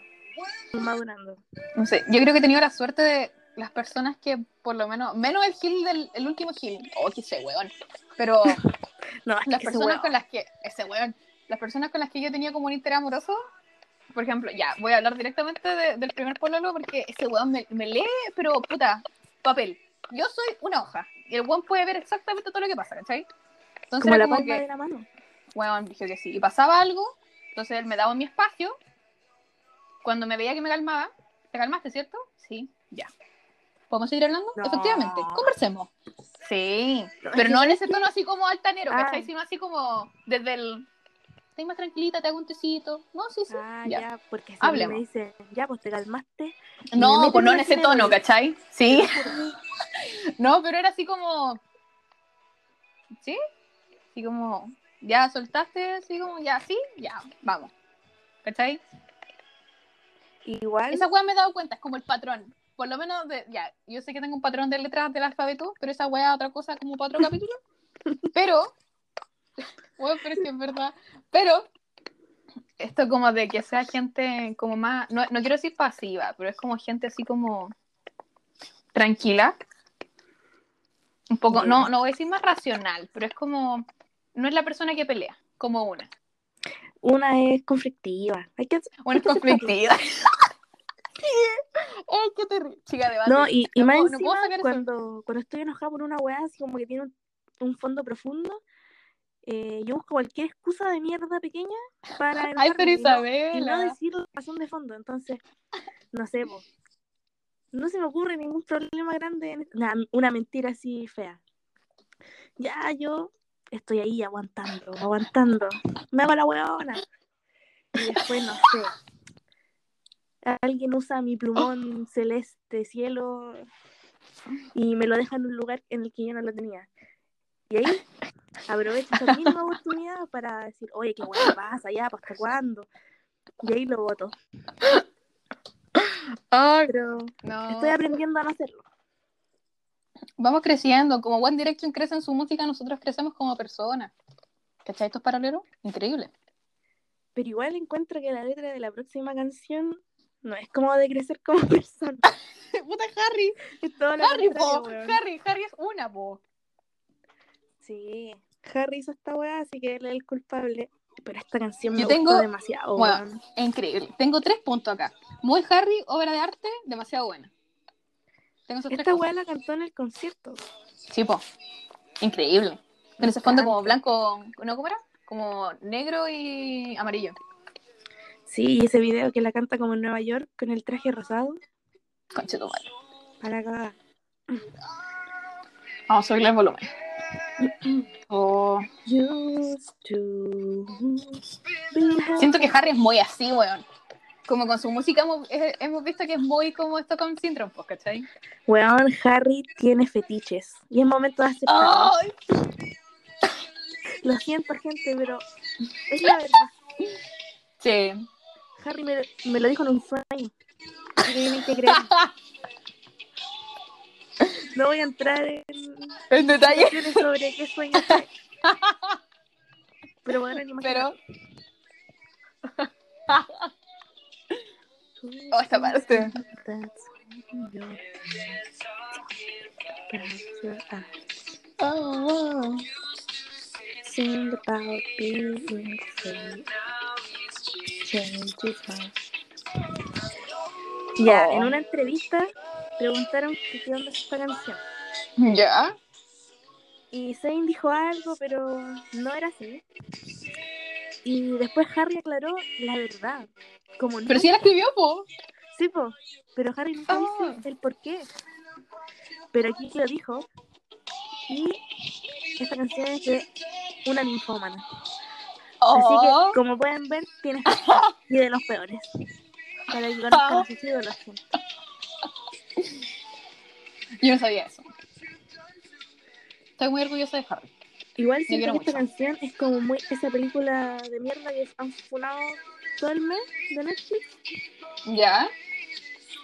madurando. No sé, yo creo que he tenido la suerte de las personas que por lo menos, menos el Gil del el último Gil, oh, que ese weón, pero No, las personas con las que, ese weón, las personas con las que yo tenido como un interés amoroso, por ejemplo, ya, voy a hablar directamente de- del primer pololo porque ese weón me, me lee, pero puta, papel. Yo soy una hoja y el weón puede ver exactamente todo lo que pasa, ¿cachai? Entonces como la palma que, de la mano. Weón, dije que sí, y pasaba algo, entonces él me daba mi espacio, cuando me veía que me calmaba, ¿te calmaste, cierto? Sí, ya. ¿Podemos seguir hablando? No. Efectivamente, conversemos. Sí, pero no en ¿sabes ese tono así como altanero, Ah. ¿cachai? Sino así como desde el... Estoy más tranquilita, te hago un tecito. No, sí, sí. Ah, ya. ya, porque Hablemos. me dice, ya, pues te calmaste. me No, pues no en ese tono, cineroide. ¿cachai? Sí. No, pero era así como... ¿Sí? Así como... Ya soltaste, así como, ya, sí, ya, vamos. ¿Cachai? Igual, Esa weá me he dado cuenta, es como el patrón. Por lo menos, de, ya, yo sé que tengo un patrón de letras del alfabeto, pero esa weá es otra cosa como para otro capítulo. Pero, bueno, pero es que es verdad. Pero, esto como de que sea gente como más, no, no quiero decir pasiva, pero es como gente así como tranquila. Un poco, no, no voy a decir más racional, pero es como, no es la persona que pelea, como una. una es conflictiva. Hay que, Una es conflictiva. Qué terrible. Chica, debate. No, y, y No más no encima, cuando, cuando estoy enojada por una weá, así como que tiene un, un fondo profundo, eh, yo busco cualquier excusa de mierda pequeña para Ay, pero y no- y no, Isabela. decir la razón de fondo. Entonces, no sé, po. no se me ocurre ningún problema grande, en. Nah, una mentira así fea. Ya yo estoy ahí aguantando, aguantando. Me hago la weona. Y después, no sé. Alguien usa mi plumón celeste cielo y me lo deja en un lugar en el que yo no lo tenía. Y ahí aprovecho esa misma oportunidad para decir, oye, qué bueno pasa, ya, ¿hasta cuándo? Y ahí lo voto. Ay, Pero no. estoy aprendiendo a no hacerlo. Vamos creciendo. Como One Direction crece en su música, nosotros crecemos como personas. ¿Cachai estos paralelos? Increíble. Pero igual encuentro que la letra de la próxima canción no es como de crecer como persona. Puta Harry. Es todo lo Harry, po. weón. Harry, Harry es una, po. Sí, Harry hizo esta weá, así que él es el culpable. Pero esta canción me Yo gustó tengo- demasiado, Bueno, weón. increíble. Tengo tres puntos acá. Muy Harry, obra de arte, demasiado buena. Tengo esos tres Esta weá la cantó en el concierto. Sí, po. Increíble. Con ese fondo como blanco, ¿no? ¿Cómo era? Como negro y amarillo. Sí, y ese video que la canta como en Nueva York con el traje rosado. Conche tu madre. Para cagar. Vamos a subirle el volumen. Oh. Siento que Harry es muy así, weón. Como con su música hemos, eh, hemos visto que es muy como esto con Syndrome, pues, ¿cachai? Weón, Harry tiene fetiches. Y es momento de aceptarlo. ¡Ay! Lo siento, gente, pero es la verdad. Sí. Harry me, me lo dijo en un creer. No voy a entrar en En detalle. discusiones sobre qué sueño fue. Pero bueno, Pero. Oh, esta parte. Oh. Sing about being free. Change. Ya, en una entrevista preguntaron que qué onda es esta canción. ¿Ya? Y Zayn dijo algo, pero no era así. Y después Harry aclaró la verdad. Como Pero si él escribió, po. sí, po, pero Harry nunca Ah. dice el por qué. Pero aquí lo dijo. Y esta canción es de una ninfómana. Así Oh. que, como pueden ver, tiene y de los peores. Para que conozcan a sus ídolos. Yo no sabía eso. Estoy muy orgullosa de Harry. Igual siento que esta canción es como muy esa película de mierda que han funado todo el mes de Netflix. ¿Ya?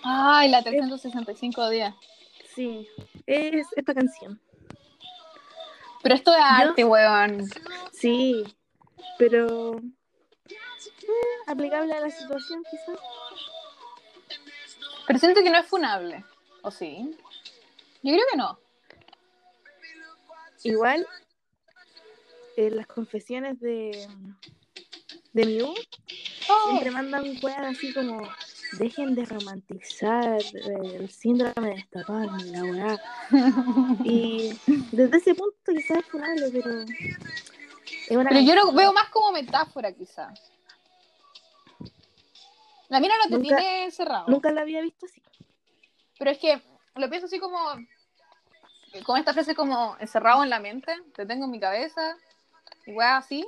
Ay, la 365 días. Sí, es esta canción. Pero esto es Yo- arte, weón. Sí, pero eh, aplicable a la situación quizás. Pero siento que no es funable. ¿O sí? Yo creo que no. Igual, en las confesiones de, de Mew, Oh, siempre mandan weas así como dejen de romantizar eh, el síndrome de Estocolmo, la weá. Y desde ese punto quizás es funable, pero es una Pero yo lo veo más como metáfora, quizá. La mina no te Nunca- tiene cerrado. Nunca la había visto así. Pero es que lo pienso así como. Con esta frase como encerrado en la mente, te tengo en mi cabeza, weá así.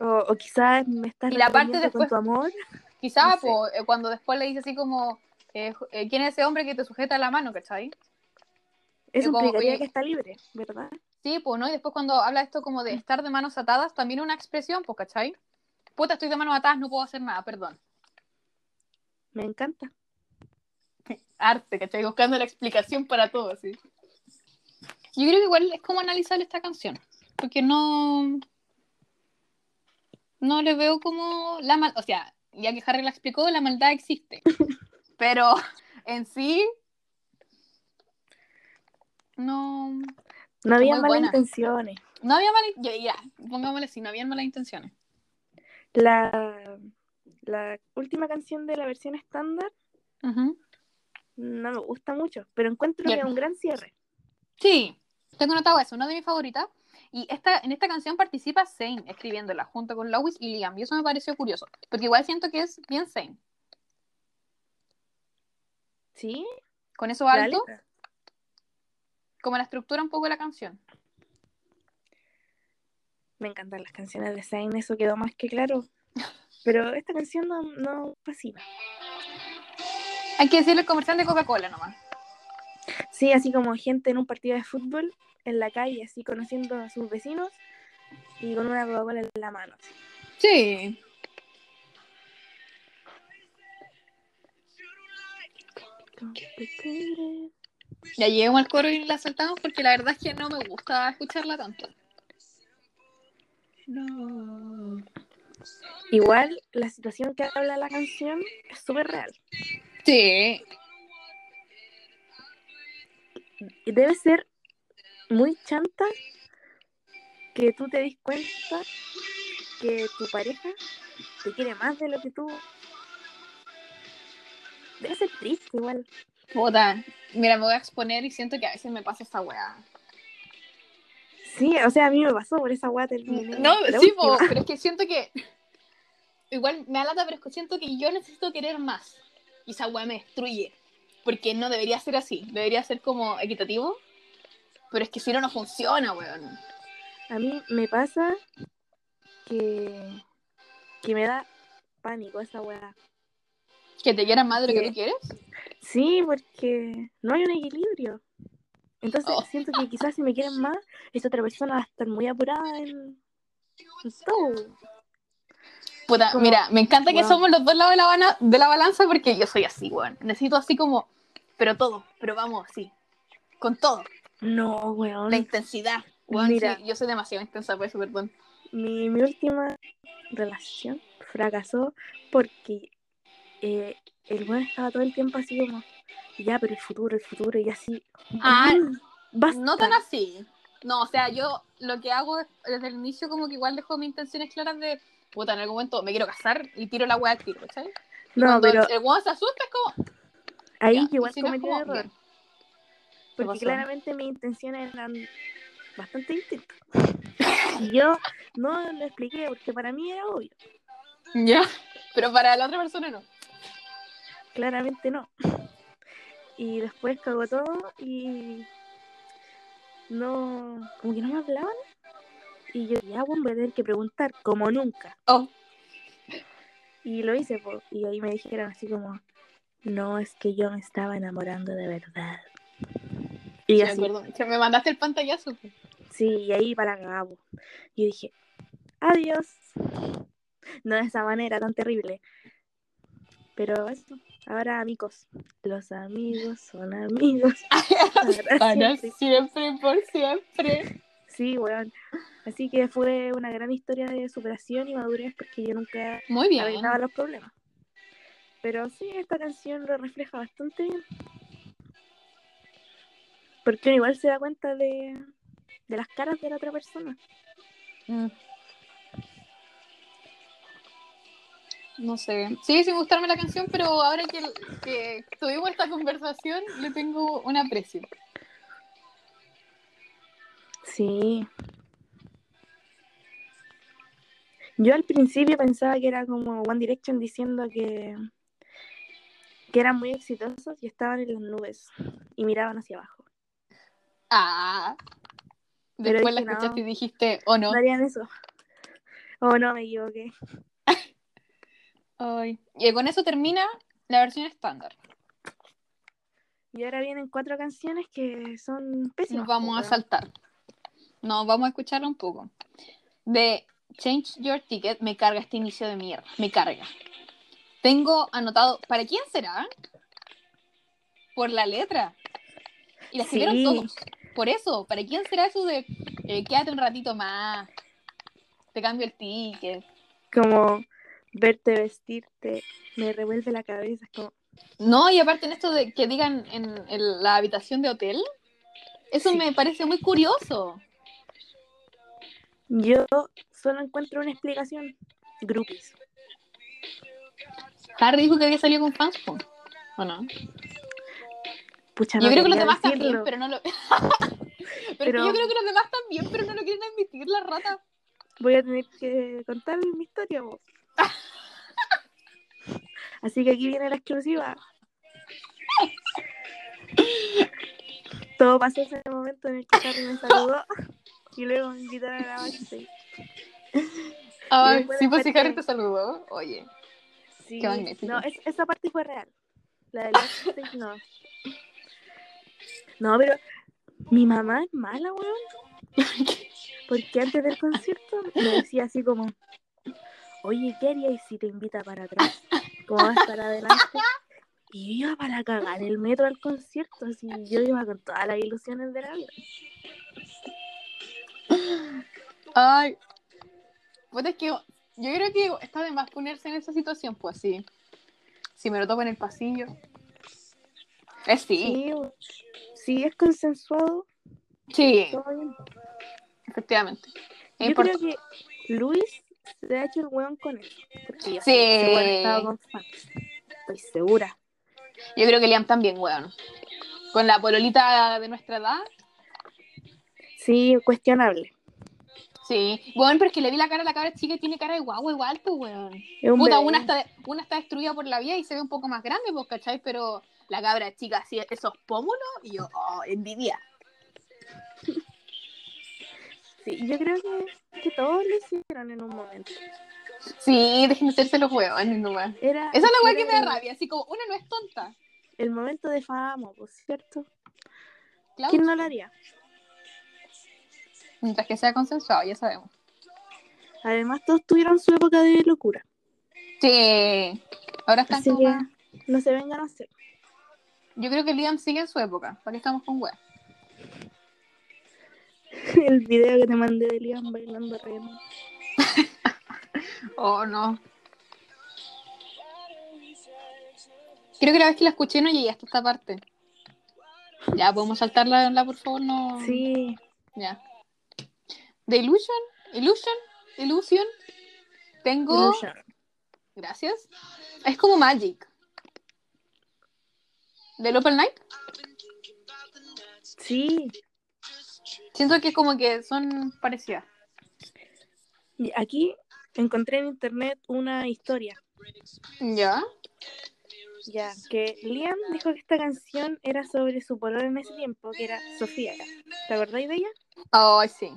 O, o quizás me estás Y la parte con después- tu amor. Quizá No po, eh, cuando después le dice así como, eh, eh, ¿quién es ese hombre que te sujeta la mano, cachai? Eso como, implicaría que está libre, ¿verdad? Sí, pues, ¿no? Y después cuando habla esto como de estar de manos atadas, también una expresión, pues, ¿cachai? Puta, estoy de manos atadas, no puedo hacer nada, perdón. Me encanta. Arte, ¿cachai? Buscando la explicación para todo, sí. Yo creo que igual es como analizar esta canción, porque no... No le veo como la mal... O sea, ya que Harry la explicó, la maldad existe. Pero en sí... No... No había malas buena. intenciones. No había malas... Ya, ya, pongámosle así, no habían malas intenciones. La, la última canción de la versión estándar Ujú. no me gusta mucho, pero encuentro que es un gran cierre. Sí, tengo notado eso, una de mis favoritas. Y esta, en esta canción participa Zane escribiéndola junto con Lois y Liam. Y eso me pareció curioso. Porque igual siento que es bien Zane. ¿Sí? Con eso alto, como la estructura un poco de la canción. Me encantan las canciones de Zayn, eso quedó más que claro. Pero esta canción no, no fascina. Hay que decirle el comercial de Coca-Cola nomás. Sí, así como gente en un partido de fútbol, en la calle, así conociendo a sus vecinos y con una Coca-Cola en la mano. así. Sí. Ya lleguemos al coro y la saltamos porque la verdad es que no me gusta escucharla tanto. No. Igual, la situación que habla la canción es súper real. Sí. Debe ser muy chanta que tú te des cuenta que tu pareja te quiere más de lo que tú. Debe ser triste igual. Puta. Mira, me voy a exponer y siento que a veces me pasa esta weá. Sí, o sea, a mí me pasó por esa terminé No, sí, po, pero es que siento que. Igual me alata, pero es que siento que yo necesito querer más. Y esa weá me destruye. Porque no debería ser así. Debería ser como equitativo. Pero es que si no, no funciona, weón. A mí me pasa que, que me da pánico esa weá. Que te quieran más de lo que tú quieres. Sí, porque no hay un equilibrio. Entonces Oh. siento que quizás si me quieren más, esa otra persona va a estar muy apurada en, en todo. Puta, Como- mira, me encanta que Wow. somos los dos lados de la, de la balanza porque yo soy así, weón. Necesito así como. Pero todo, pero vamos así. Con todo. No, weón. La intensidad. Weón, Mira. sí, yo soy demasiado intensa por eso, perdón. Mi, mi última relación fracasó porque eh, el weón estaba todo el tiempo así como, ya, pero el futuro, el futuro, y así. Ah, basta. No tan así. No, o sea, yo lo que hago es- desde el inicio como que igual dejo mis intenciones claras de, puta, en algún momento me quiero casar y tiro la weá al tiro. Y No, cuando pero el weón se asusta es como, ahí ya, igual si no cometí como, un error. bien. ¿Qué Porque claramente mis intenciones eran bastante distintas. Y yo no lo expliqué porque para mí era obvio. Ya, pero para la otra persona no. Claramente no. Y después cagó todo y no, como que no me hablaban. Y yo, ya, bueno, voy a tener que preguntar, como nunca. Oh, Y lo hice, po, y ahí me dijeron así como, no, es que yo me estaba enamorando de verdad. Y sí, me así, acuerdo. Que me mandaste el pantallazo. sí, y ahí para cabo. Y dije, adiós. No de esa manera tan terrible. Pero eso, ahora amigos. Los amigos son amigos. Para siempre. siempre, por siempre. Sí, weón. Así que fue una gran historia de superación y madurez porque yo nunca Muy bien. los problemas. Pero sí, esta canción lo refleja bastante bien. Porque uno igual se da cuenta de, de las caras de la otra persona. Mm. No sé. Sigue sin gustarme la canción, pero ahora que, que tuvimos esta conversación, le tengo un aprecio. Sí. Yo al principio pensaba que era como One Direction diciendo que, que eran muy exitosos y estaban en las nubes y miraban hacia abajo. Ah. Después la no. escuchaste y dijiste, o no. No harían eso. Oh, no, me equivoqué. Ay. Y con eso termina la versión estándar. Y ahora vienen cuatro canciones que son pésimas. Nos vamos a saltar. No, vamos a escucharla un poco. De Change Your Ticket me carga este inicio de mierda. Me carga. Tengo anotado, ¿para quién será? Por la letra. Y la escribieron Sí. todos. Por eso, ¿para quién será eso de eh, quédate un ratito más? Te cambio el ticket. Como verte vestirte, me revuelve la cabeza. como, No, y aparte en esto de que digan en, en la habitación de hotel, eso Sí. me parece muy curioso. Yo solo encuentro una explicación. Groupies. Harry dijo que había salido con fans, ¿o no? Pucha, Yo no creo que los demás decirlo. también, pero no lo. pero, Pero- yo creo que los demás también, pero no lo quieren admitir, la rata. Voy a tener que contar mi historia, vos. Así que aquí viene la exclusiva. Todo pasó en ese momento en el que Harry me saludó y luego me invitaron a la backstage. Ay, sí, pues si. Harry te saludó. Oye, Sí, Qué magnífico. No, es- esa parte fue real. La del backstage no. No, pero mi mamá es mala, weón. Porque antes del concierto me decía así como, oye, ¿qué harías si te invita para atrás? ¿Cómo vas para adelante? Y yo iba para cagar el metro al concierto, así yo iba con todas las ilusiones de la vida. ay. Pues es que yo creo que está de más ponerse en esa situación, pues sí. Si me lo toco en el pasillo. Es sí, Sí, es consensuado, sí, efectivamente. Es Yo creo que Luis se ha hecho el weón con él. Sí. con fans. Estoy segura. Yo creo que Liam también, weón. Con la pololita de nuestra edad. Sí, cuestionable. Sí. Weón, pero es que le vi la cara a la cabra chica y tiene cara de guagua igual, pues, weón. Es un Puta, una está, una está destruida por la vida y se ve un poco más grande, pues, ¿cachai? Pero la cabra chica, así, esos pómulos, y yo, oh, envidia. Sí, yo creo que, que todos lo hicieron en un momento. Sí, dejen de hacerse los huevones nomás. Era, Esa es la weá que me da rabia, así como, una no es tonta. El momento de fama, pues, ¿cierto? ¿Quién no lo haría? Mientras que sea consensuado, ya sabemos. Además, todos tuvieron su época de locura. Sí. Ahora están Así que no se vengan a hacer. Yo creo que Liam sigue en su época. ¿Para qué estamos con weas? El video que te mandé de Liam bailando reggaetón. Oh, no. Creo que la vez que la escuché no llegué hasta esta parte. Ya, podemos saltarla, la, por favor, no. Sí, Ya. The Illusion, Illusion, Illusion. Tengo. Illusion. Gracias. Es como Magic. ¿Del Opal Night? Sí. Siento que como que son parecidas. Aquí encontré en internet una historia. ¿Ya? Ya, que Liam dijo que esta canción era sobre su polola en ese tiempo, que era Sofía. ¿Te acordáis de ella? Ay, sí.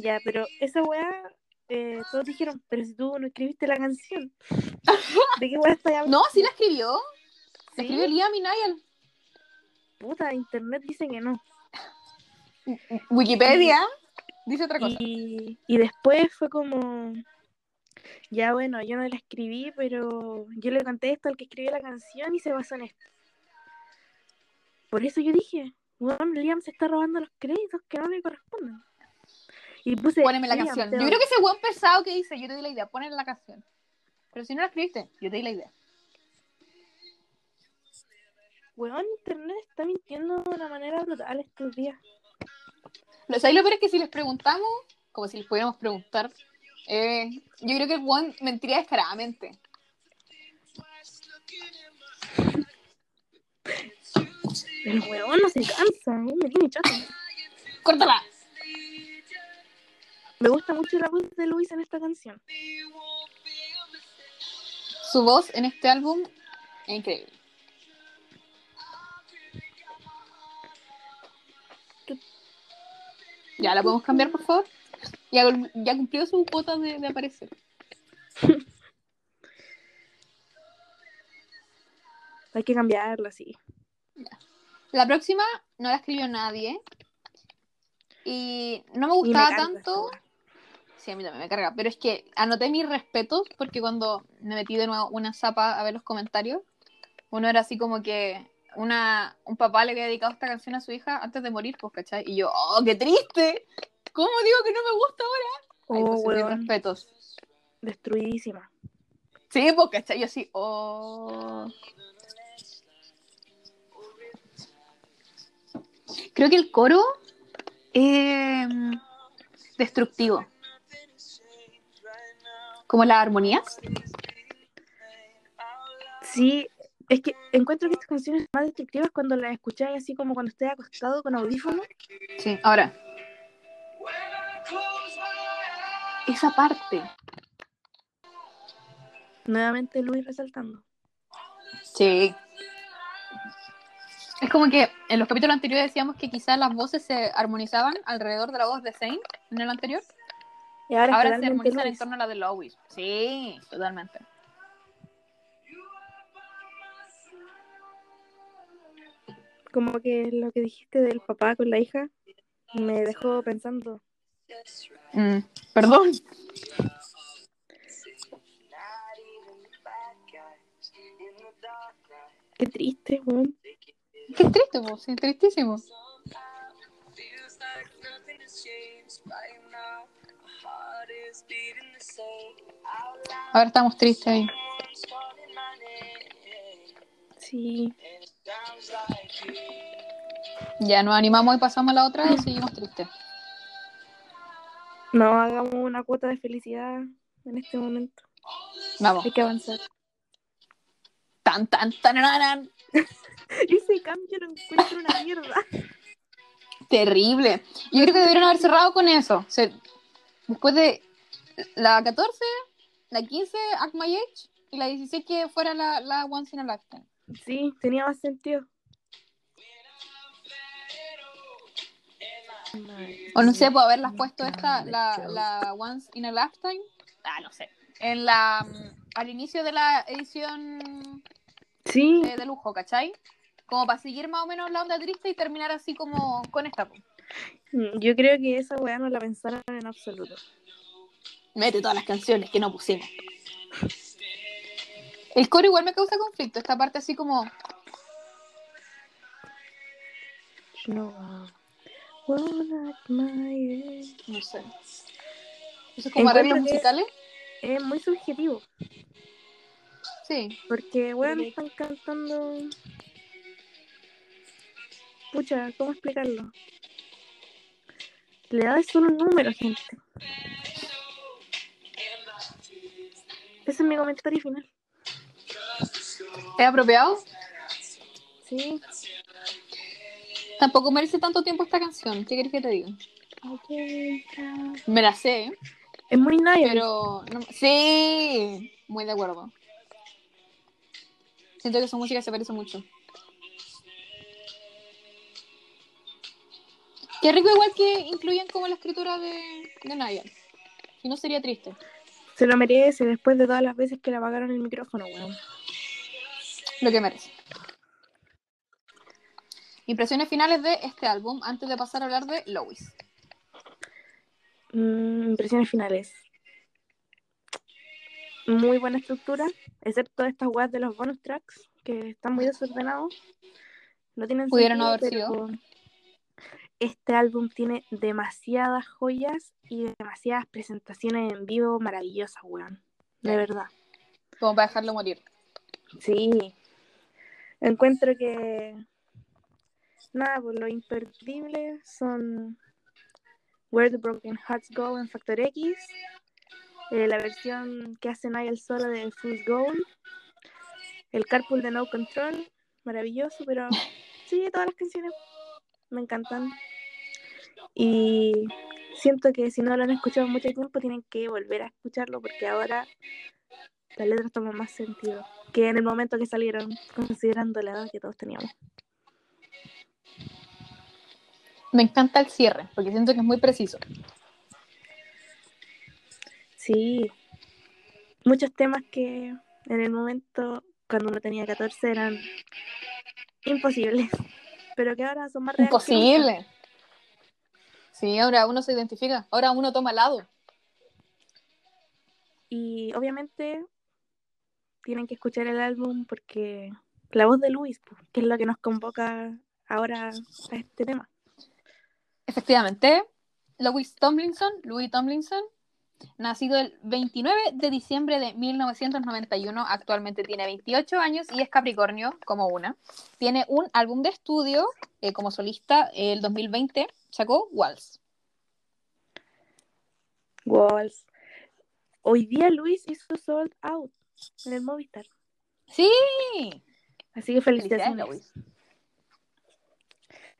Ya, pero esa weá, eh, todos dijeron, pero si tú no escribiste la canción, ¿de qué weá estás hablando? No, sí la escribió. La ¿Sí? escribió Liam y Niall. Puta, internet dice que no. Wikipedia dice otra cosa. Y, y después fue como, Ya bueno, yo no la escribí, pero yo le conté esto al que escribió la canción y se basó en esto. Por eso yo dije, bueno, Liam se está robando los créditos que no le corresponden. Y puse. Póneme la canción. Yo creo que ese buen pesado que dice, yo te di la idea, ponle la canción. Pero si no la escribiste, yo te di la idea. Weón, internet está mintiendo de una manera brutal estos días. Lo, ¿sabes lo peor es que si les preguntamos, como si les pudiéramos preguntar, eh, yo creo que el buen mentiría descaradamente. El weón no se cansa, weón, me tiene chato. ¡Córtala! Me gusta mucho la voz de Luis en esta canción. Su voz en este álbum es increíble. Ya, ¿la podemos cambiar, por favor? Ya, ya cumplió su cuota de, de aparecer. Hay que cambiarla, sí. La próxima no la escribió nadie. Y no me gustaba tanto. Sí, a mí también me carga. Pero es que anoté mis respetos porque cuando me metí de nuevo una zapa a ver los comentarios, uno era así como que una, un papá le había dedicado esta canción a su hija antes de morir, pues, ¿cachai? Y yo, ¡oh, qué triste! ¿Cómo digo que no me gusta ahora? Ay, Oh, pues, mis respetos. destruidísima. Sí, pues, ¿cachai? Yo así, ¡oh! Creo que el coro es destructivo. Como las armonías. Sí, es que encuentro que estas canciones son más destructivas cuando las escucháis así como cuando estés acostado con audífonos. Sí, ahora. Esa parte. Nuevamente Luis resaltando. Sí. Es como que en los capítulos anteriores decíamos que quizás las voces se armonizaban alrededor de la voz de Zane en el anterior. Y ahora, Ahora se armonizan en torno a la de Lois. Sí, totalmente. Como que lo que dijiste del papá con la hija me dejó pensando. Mm, perdón. Qué triste, weón. Qué triste, vos, sí, tristísimo. Ahora estamos tristes ahí. Sí. Ya nos animamos y pasamos a la otra o seguimos tristes. No hagamos una cuota de felicidad en este momento. Vamos. Hay que avanzar. Tan, tan, tan, tan, Ese cambio lo encuentro una mierda. Terrible. Yo creo que debieron haber cerrado con eso. Se- después de la 14, la 15, Act My Age, y la 16 que fuera la, la Once in a Lifetime. Sí, tenía más sentido. O no sé, puedo haberlas puesto esta, la, la Once in a Lifetime. Ah, no sé. En la, mm, al inicio de la edición Sí, de, de lujo, ¿cachai? Como para seguir más o menos la onda triste y terminar así como con esta. po. Mm, yo creo que esa weá no la pensaron en absoluto. Mete todas las canciones que no pusimos. El coro igual me causa conflicto. Esta parte así como. No. No sé. Eso es como arreglos musicales. Es muy subjetivo. Sí. Porque, weón, están cantando. Pucha, ¿cómo explicarlo? La edad es solo un número, gente. Ese es mi comentario final. ¿Es apropiado? Sí. Tampoco merece tanto tiempo esta canción. ¿Qué quieres que te diga? Me la sé, Es muy nice. pero. no- Sí, muy de acuerdo. Siento que su música se parece mucho. Qué rico, igual que incluyan como la escritura de, de Naya. Si no, sería triste. Se lo merece después de todas las veces que le apagaron el micrófono, weón. Lo que merece. Impresiones finales de este álbum antes de pasar a hablar de Lois. Mm, impresiones finales. muy buena estructura, excepto estas weas de los bonus tracks, que están muy desordenados. No tienen Pudieron sentido, haber pero Este álbum tiene demasiadas joyas y demasiadas presentaciones en vivo maravillosas, weón. De verdad. Como para dejarlo morir. Sí. Encuentro que. Nada, pues lo imperdible son Where the Broken Hearts Go en Factor X, eh, la versión que hace Niall solo de Fool's Gold, el Carpool de No Control, maravilloso, pero sí, todas las canciones me encantan. Y siento que si no lo han escuchado mucho tiempo, tienen que volver a escucharlo porque ahora las letras toman más sentido que en el momento que salieron, considerando la edad que todos teníamos. Me encanta el cierre, porque siento que es muy preciso. Sí, muchos temas que en el momento, cuando uno tenía 14, eran imposibles, pero que ahora son más reales. Imposible. Sí, ahora uno se identifica. Ahora uno toma lado. Y obviamente tienen que escuchar el álbum porque la voz de Luis, que es lo que nos convoca ahora a este tema. Efectivamente, Louis Tomlinson, Louis Tomlinson, nacido el 29 de diciembre de 1991, actualmente tiene 28 años y es Capricornio, como una. Tiene un álbum de estudio eh, como solista el 2020, sacó Waltz. Walls. Hoy día Luis hizo Sold Out en el Movistar. Sí, Así que felicidades, felicitaciones. Louis.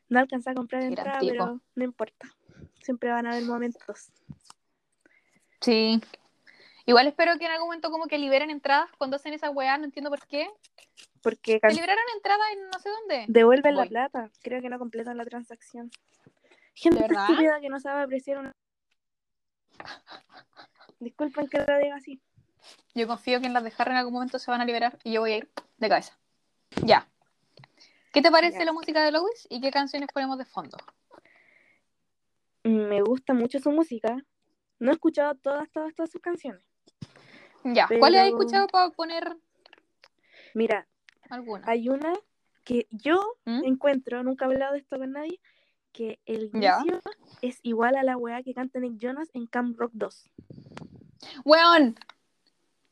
No alcancé a comprar entrada, pero no importa. Siempre van a haber momentos. Sí. Igual espero que en algún momento como que liberen entradas cuando hacen esa weá, no entiendo por qué. Porque Que can- liberaron entradas en no sé dónde. devuelven la Voy. plata. Creo que no completan la transacción. Gente estúpida que no sabe apreciar una. Disculpen que lo diga así. Yo confío que en las de Harry en algún momento se van a liberar y yo voy a ir de cabeza. Ya. ¿Qué te parece Ya. la música de Louis y qué canciones ponemos de fondo? Me gusta mucho su música. No he escuchado todas, todas, todas sus canciones. Ya. Pero- ¿Cuáles has escuchado para poner Mira, alguna? hay una que yo ¿Mm? encuentro, nunca he hablado de esto con nadie, que el inicio es igual a la weá que canta Nick Jonas en Camp Rock 2. ¡Weón!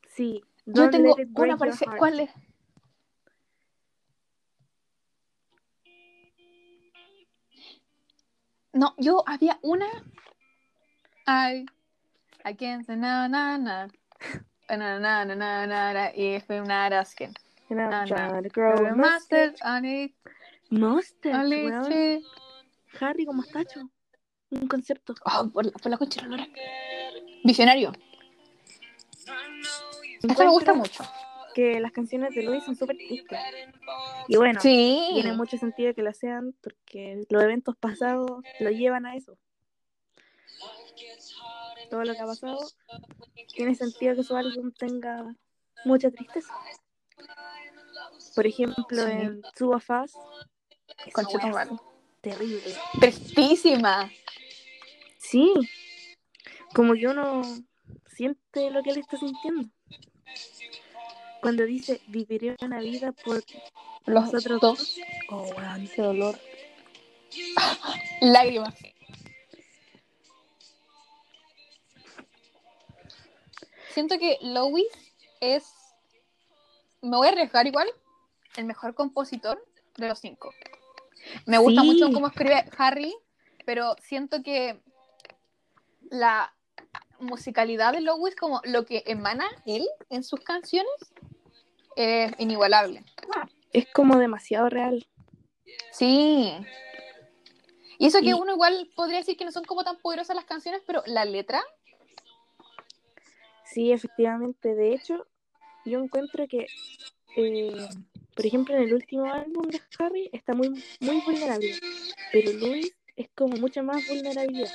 Sí. Yo tengo una. Heart. ¿Cuál es? No, yo había una. Ay. I can't say na na na. Na na na na na na if I'm not asking. And I'm trying to grow a need Mustache, a weón. little. Harry con mostacho. Un concepto. Oh, por la, por la concha lora. Visionario. Eso me gusta mucho. Que las canciones de Luis son súper tristes. Y bueno, Sí. tiene mucho sentido que lo sean porque los eventos pasados lo llevan a eso. Todo lo que ha pasado tiene sentido que su álbum tenga mucha tristeza. Por ejemplo, Sí. en tu madre. terrible. Tristísima. Sí, como que uno siente lo que él está sintiendo. Cuando dice, viviré una vida por Los otros dos. Oh. Qué dolor. Lágrimas. Siento que Louis es. Me voy a arriesgar igual. El mejor compositor de los cinco. Me gusta Sí. mucho cómo escribe Harry, pero siento que la musicalidad de Louis, como lo que emana él en sus canciones, es inigualable. Es como demasiado real. Sí. Y eso que Y- uno igual podría decir que no son como tan poderosas las canciones, pero la letra, Sí, efectivamente. De hecho, yo encuentro que, eh, por ejemplo, en el último álbum de Harry está muy, muy vulnerable. Pero Louis es como mucha más vulnerabilidad.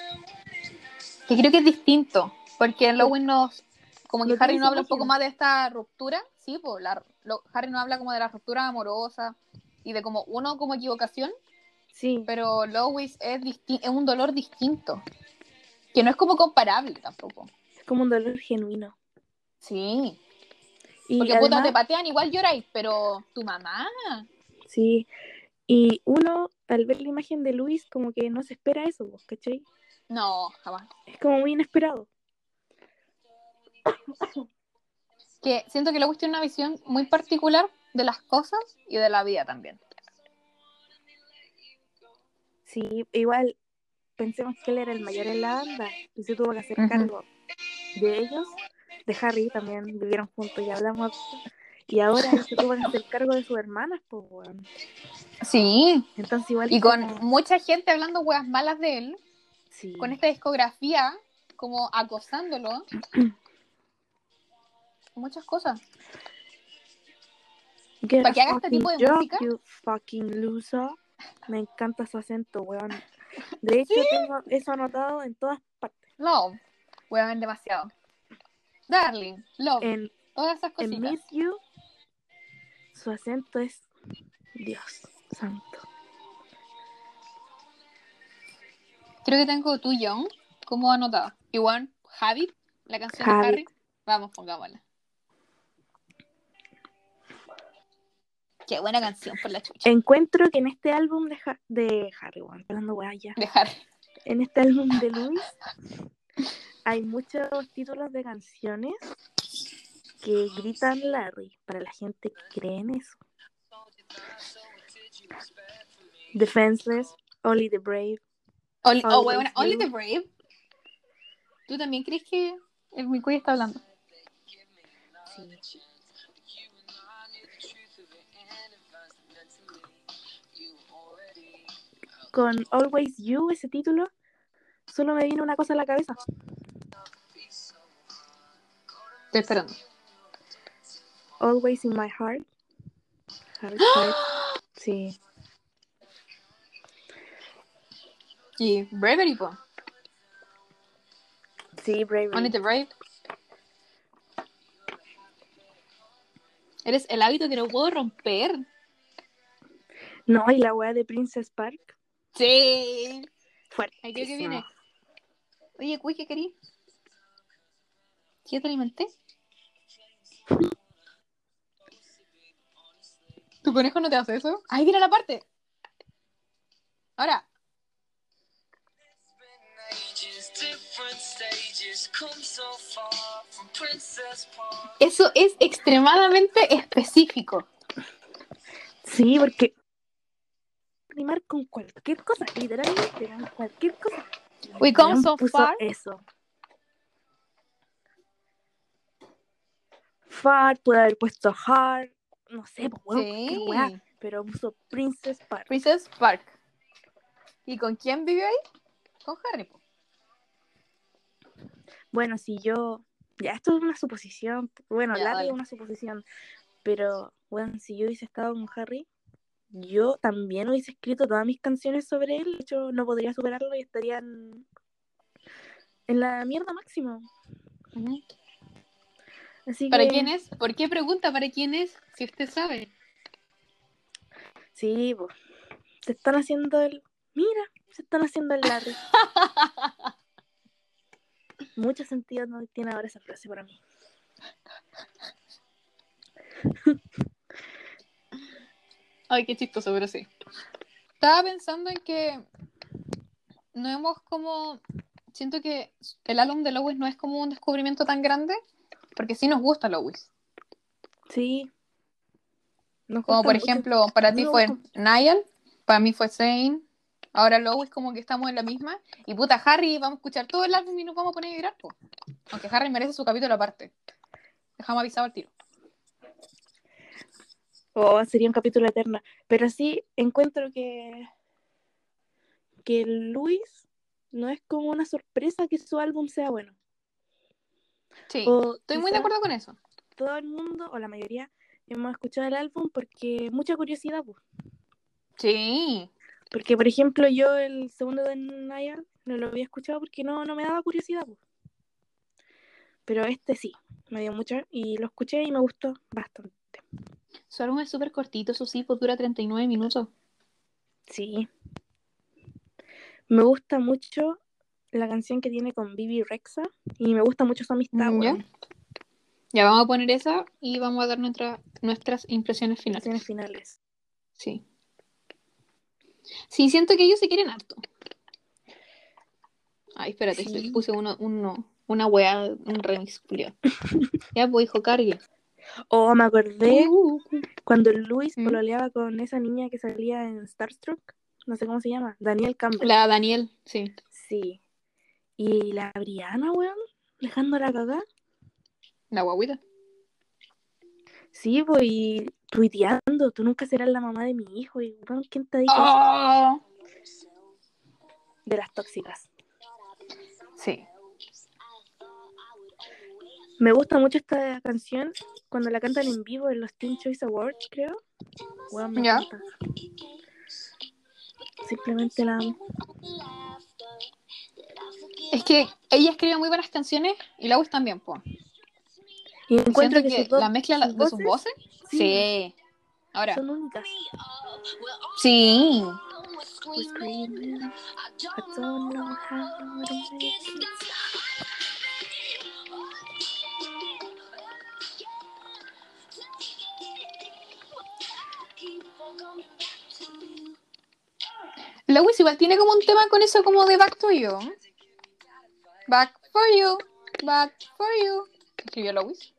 que creo que es distinto, porque en Lowen nos, como que Harry no habla un poco más de esta ruptura, sí, pues la, lo- Harry no habla como de la ruptura amorosa y de como uno como equivocación, Sí, pero Lois es, es un dolor distinto, que no es como comparable tampoco. Es como un dolor genuino. Sí, Y Porque puta además- te patean, igual lloráis, pero tu mamá. Sí. Y uno, al ver la imagen de Luis, como que no se espera eso, pues, ¿cachai? No, jamás. Es como muy inesperado. Que siento que Lewis tiene una visión muy particular de las cosas y de la vida también. Sí, igual pensemos que él era el mayor en la banda y se tuvo que hacer Ujú. cargo de ellos, de Harry también vivieron juntos y hablamos y ahora se tuvo que hacer cargo de sus hermanas, pues weón. Sí. Entonces igual Y con como- mucha gente hablando huevas malas de él, sí. con esta discografía, como acosándolo. Muchas cosas. Get para que haga este tipo de job, música. you fucking loser. Me encanta su acento, weón. De hecho, tengo eso anotado en todas partes. Love. Huevan demasiado. Darling. Love. En, todas esas en cositas. Miss You, su acento es Dios santo. Creo que tengo Tu Young como anotado. Igual, Habit, la canción de. Harry. Vamos, pongámosla. Qué buena canción por la chucha. Encuentro que en este álbum de, Ha- de Harry, weón, hablando ya. De Harry. En este álbum de Luis hay muchos títulos de canciones que gritan Larry para la gente que cree en eso. Defenseless, Only the Brave. Only, oh, huevona, Only the Brave. ¿Tú también crees que el Micuy está hablando? Sí. Con Always You, ese título, solo me vino una cosa a la cabeza. Estoy esperando. Always in my heart. Harry Styles. Sí. Y Bravery, po. Sí, Bravery. Only the Brave. Eres el hábito que no puedo romper. No, y la weá de Princess Park. Sí. Fuerte. Ahí creo que viene. Oye, ¿qué querí? ¿Sí te alimenté? ¿Tu conejo no te hace eso? Ahí viene la parte. Ahora. Eso es extremadamente específico. Sí, porque rimar con cualquier cosa, literalmente, con cualquier cosa. We come so far. Eso. Far, puede haber puesto hard, no sé, pues, Sí. qué weá, pero puso Princess Park. Princess Park. ¿Y con quién vivió ahí? Con Harry. po. Bueno, si yo, ya esto es una suposición, bueno, Ya, es una suposición, pero bueno, si yo hubiese estado con Harry, yo también hubiese escrito todas mis canciones sobre él, de hecho no podría superarlo y estarían en la mierda máxima. Así ¿Para que, quién es? ¿Por qué pregunta para quién es? Si usted sabe. Sí, pues, se están haciendo el, mira, se están haciendo el Larry. Mucho sentido no tiene ahora esa frase para mí. Ay, qué chistoso, pero sí. Estaba pensando en que no hemos como... Siento que el álbum de Lois no es como un descubrimiento tan grande, porque sí nos gusta Lois. Sí. Nos Como por mucho. ejemplo, para ti fue. Niall, para mí fue Zane, ahora Lois como que estamos en la misma. Y puta, Harry, vamos a escuchar todo el álbum y nos vamos a poner a llorar, po. Aunque Harry merece su capítulo aparte. Dejamos avisado al tiro. Oh, sería un capítulo eterno. Pero sí, encuentro que. que Luis no es como una sorpresa que su álbum sea bueno. Sí, O estoy muy de acuerdo con eso. Todo el mundo, o la mayoría, hemos escuchado el álbum porque mucha curiosidad. pues. Sí, Porque, por ejemplo, yo el segundo de Niall no lo había escuchado porque no, no me daba curiosidad. pues. Pero este sí, me dio mucho y lo escuché y me gustó bastante. su álbum es súper cortito, eso sí, pues dura 39 minutos. Sí. Me gusta mucho la canción que tiene con Bibi Rexa y me gusta mucho su amistad, Mm, ¿ya? vamos a poner esa y vamos a dar nuestra, nuestras impresiones finales. Acciones finales. Sí. Sí, siento que ellos se quieren harto. Ay, espérate, Sí. puse uno, uno, una weá, un remix, Julio. ya, pues, hijo, cargue. Oh, me acordé Uh, cuando Luis ¿Mm? pololeaba con esa niña que salía en Starstruck. No sé cómo se llama. Daniel Campbell. la Daniel, sí. Sí. Y la Briana, weón. Dejándola cagar. La guaguita. Sí, pues, y tuiteando. Tú nunca serás la mamá de mi hijo. Y, weón, ¿quién te ha dicho ¡Oh! de las tóxicas? Sí. Me gusta mucho esta canción cuando la cantan en vivo en los Teen Choice Awards, creo. Weón, me. Simplemente la amo. Es que ella escribe muy buenas canciones y la también, po. Y encuentro que, la mezcla sus de sus voces, sí, sí. Ahora, son únicas. sí. Lewis igual tiene como un tema con eso como de Back to You. Back for you, back for you. Escribió Lewis.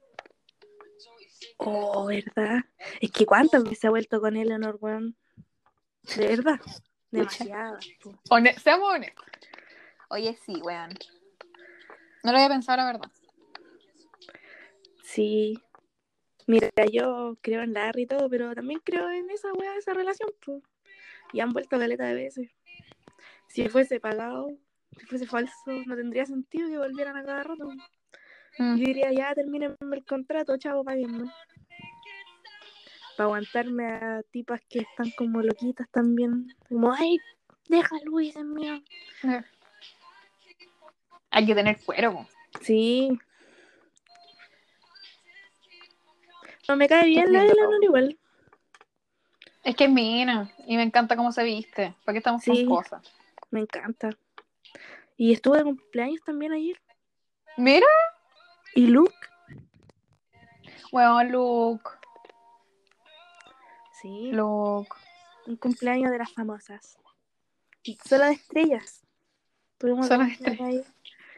Oh, ¿verdad? Es que cuántas veces ha vuelto con Eleanor, weón. De verdad. Demasiadas. po. Hone- seamos honestos. Oye, sí, weón. No lo había pensado, la verdad. Sí. Mira, yo creo en Larry y todo, pero también creo en esa weá, esa relación, pues. Y han vuelto caleta de veces. Si fuese pagado, si fuese falso, no tendría sentido que volvieran a cada rato. Mm. Yo diría, ya terminen el contrato, chavo, paguenme. Para aguantarme a tipas que están como loquitas también. Como, ay, deja Luis, es mío. Hay que tener cuero. Sí. No me cae bien la Lindo, Eleanor igual. Es que es mina y me encanta cómo se viste. ¿Para qué estamos Sí. con cosas? Me encanta. Y estuve de cumpleaños también ayer. Mira, Y Luke. weón, Luke. Sí. Luke. Un cumpleaños de las famosas. Solo de estrellas. Tuvimos Solo de ayer.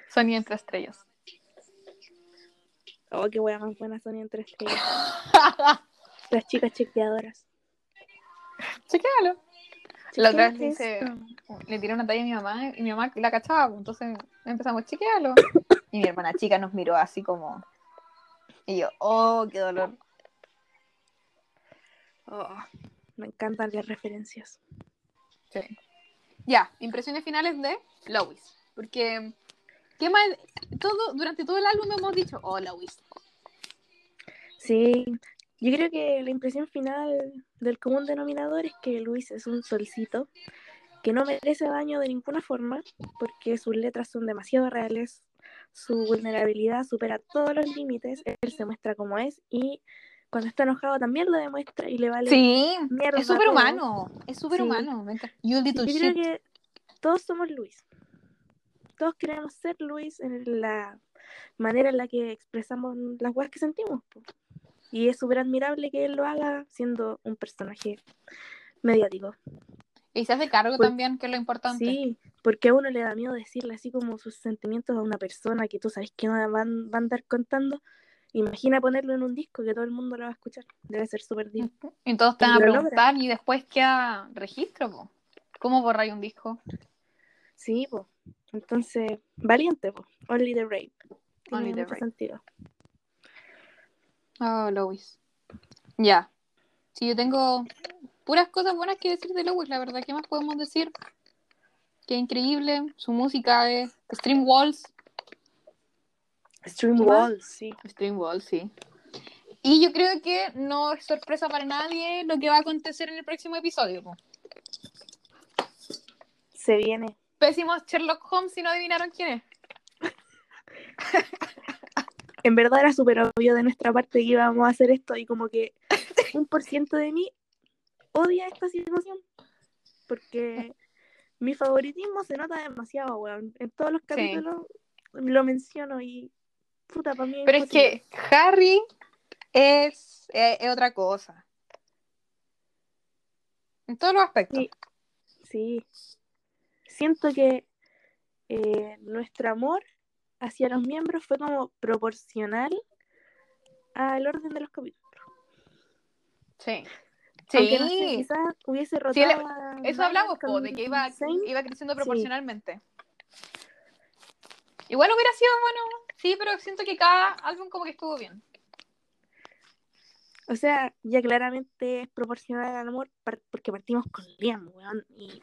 Sony entre estrellas. Oh, qué wea más buena Sonia entre estrellas. Las chicas chequeadoras. Chequéalo. La otra vez ¿Qué le, es esto? le tiré una talla a mi mamá y mi mamá la cachaba, pues, entonces empezamos a chequearlo. Y mi hermana chica nos miró así como. Y yo, oh, qué dolor. Oh, me encantan las referencias. Sí. Ya, impresiones finales de Lois. Porque, ¿qué más? Todo, durante todo el álbum hemos dicho, oh, Lois. Sí, yo creo que la impresión final del común denominador es que Luis es un solcito que no merece daño de ninguna forma porque sus letras son demasiado reales, su vulnerabilidad supera todos los límites, él se muestra como es y cuando está enojado también lo demuestra y le vale Sí, mierda es súper humano. Es súper humano. Yo creo que todos somos Luis. Todos queremos ser Luis en la manera en la que expresamos las cosas que sentimos. Po. Y es súper admirable que él lo haga siendo un personaje mediático. Y se hace cargo también, que es lo importante. Sí, porque a uno le da miedo decirle así como sus sentimientos a una persona que tú sabes que no van, van a andar contando. Imagina ponerlo en un disco que todo el mundo lo va a escuchar. Debe ser súper difícil. Y todos te van a preguntar y después queda registro, po. ¿Cómo borráis un disco? Sí, pues. Entonces, valiente, pues. Only the Rape. Tiene Only the mucho Rape. sentido. Oh, Lois. Ya. Sí, yo tengo puras cosas buenas que decir de Lois, la verdad. ¿Qué más podemos decir? Que increíble. Su música es Stream Walls. Stream ¿Qué? Walls, sí. Stream Walls, sí. Y yo creo que no es sorpresa para nadie lo que va a acontecer en el próximo episodio. po. Se viene. Pésimos Sherlock Holmes si no adivinaron quién es. En verdad era súper obvio de nuestra parte que íbamos a hacer esto y como que un por ciento de mí odia esta situación. Porque mi favoritismo se nota demasiado, weón. En todos los capítulos lo menciono y puta, para mí Pero es que Harry es, es, es otra cosa. En todos los aspectos. Sí. Sí. Siento que eh, nuestro amor hacia los miembros fue como proporcional al orden de los capítulos. Sí. Aunque no sé, Sí. quizás hubiese rotado. Sí, le- Eso hablamos, po, de que iba, iba creciendo Sí. proporcionalmente. Igual hubiera sido bueno, sí, pero siento que cada álbum como que estuvo bien. O sea, ya claramente es proporcional al amor porque partimos con Liam, weón. Y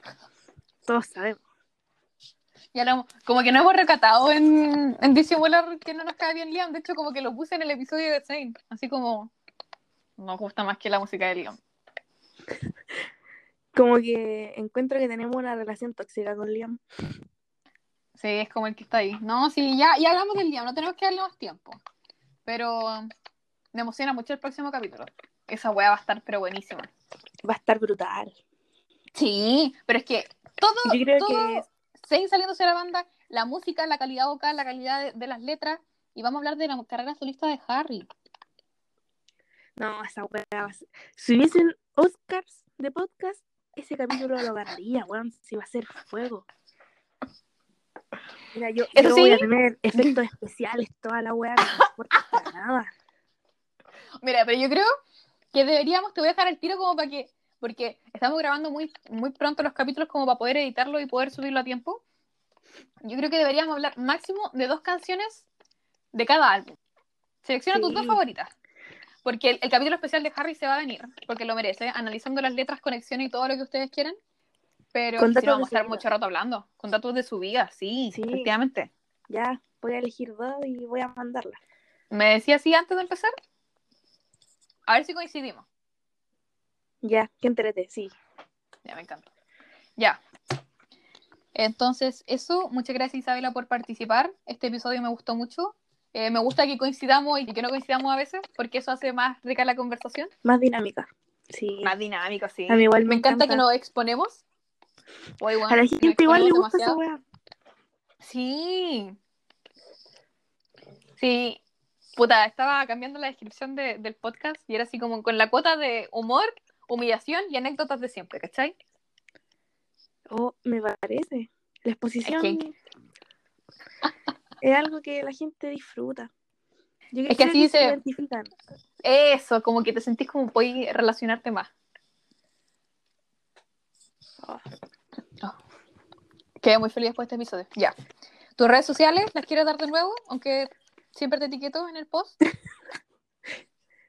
todos sabemos. Ya lo- como que no hemos recatado en, en disimular que no nos cae bien Liam. De hecho, como que lo puse en el episodio de Zane. Así como nos gusta más que la música de Liam. Como que encuentro que tenemos una relación tóxica con Liam. Sí, es como el que está ahí. No, sí, ya, ya hablamos del Liam, no tenemos que darle más tiempo. Pero me emociona mucho el próximo capítulo. Esa wea va a estar pero buenísima. Va a estar brutal. Sí, pero es que todo, Yo creo todo que Zayn saliéndose de la banda, la música, la calidad vocal, la calidad de, de las letras, y vamos a hablar de la carrera solista de Harry. No, esa weá Si hubiesen Oscars de podcast, ese capítulo lo ganaría, weón. Si va a ser fuego. Mira, yo, yo voy a tener efectos especiales, toda la weá, no importa nada. Mira, pero yo creo que deberíamos, te voy a dejar el tiro como para que, porque estamos grabando muy, muy pronto los capítulos como para poder editarlo y poder subirlo a tiempo. Yo creo que deberíamos hablar máximo de dos canciones de cada álbum. Selecciona tus Sí. dos favoritas. Porque el, el capítulo especial de Harry se va a venir, porque lo merece, analizando las letras, conexiones y todo lo que ustedes quieran. Pero si no, vamos a estar mucho rato hablando. Con datos de su vida, sí, Sí. efectivamente. Ya, voy a elegir dos y voy a mandarla. ¿Me decía así antes de empezar? A ver si coincidimos. Ya, que entrete, sí. Ya, me encanta. Ya. Entonces, eso, muchas gracias Isabela por participar. Este episodio me gustó mucho. Eh, me gusta que coincidamos y que no coincidamos a veces, porque eso hace más rica la conversación. Más dinámica. Sí. Más dinámico, sí. A mí igual me, me encanta, que nos exponemos. Oye, bueno, A la gente igual le gusta esa weá. Sí. Sí. Puta, estaba cambiando la descripción de- del podcast y era así como con la cuota de humor, humillación y anécdotas de siempre, ¿cachai? Oh, me parece. La exposición Es que- es algo que la gente disfruta. Yo Es que así se se- identifican. Eso, como que te sentís como puedes relacionarte más. Oh, Quedé muy feliz después de este episodio. Ya. ¿Tus redes sociales las quieres dar de nuevo? Aunque siempre te etiqueto en el post.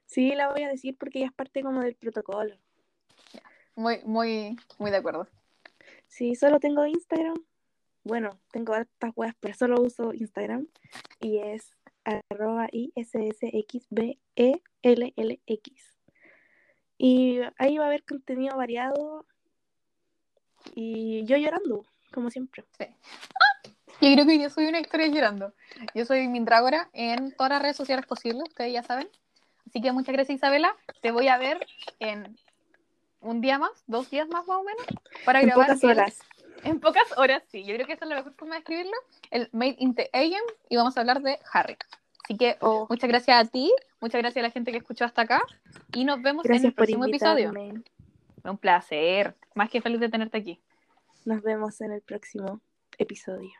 Sí, la voy a decir porque ya es parte como del protocolo. Muy, muy, muy de acuerdo. Sí, solo tengo Instagram. Bueno, tengo hartas weas, pero solo uso Instagram. Y es arroba ISSXBELLX. Y ahí va a haber contenido variado. Y yo llorando, como siempre. Yo creo que yo soy una historia llorando. Yo soy Mindragora en todas las redes sociales posibles, ustedes ya saben. Así que muchas gracias Isabela. Te voy a ver en un día más, dos días más más o menos, para En grabar pocas el- horas. En pocas horas, sí. Yo creo que esa es la mejor forma de escribirlo. El Made in the AM y vamos a hablar de Harry. Así que Oh, muchas gracias a ti, muchas gracias a la gente que escuchó hasta acá y nos vemos en el próximo episodio. invitarme. Un placer. Más que feliz de tenerte aquí. Nos vemos en el próximo episodio.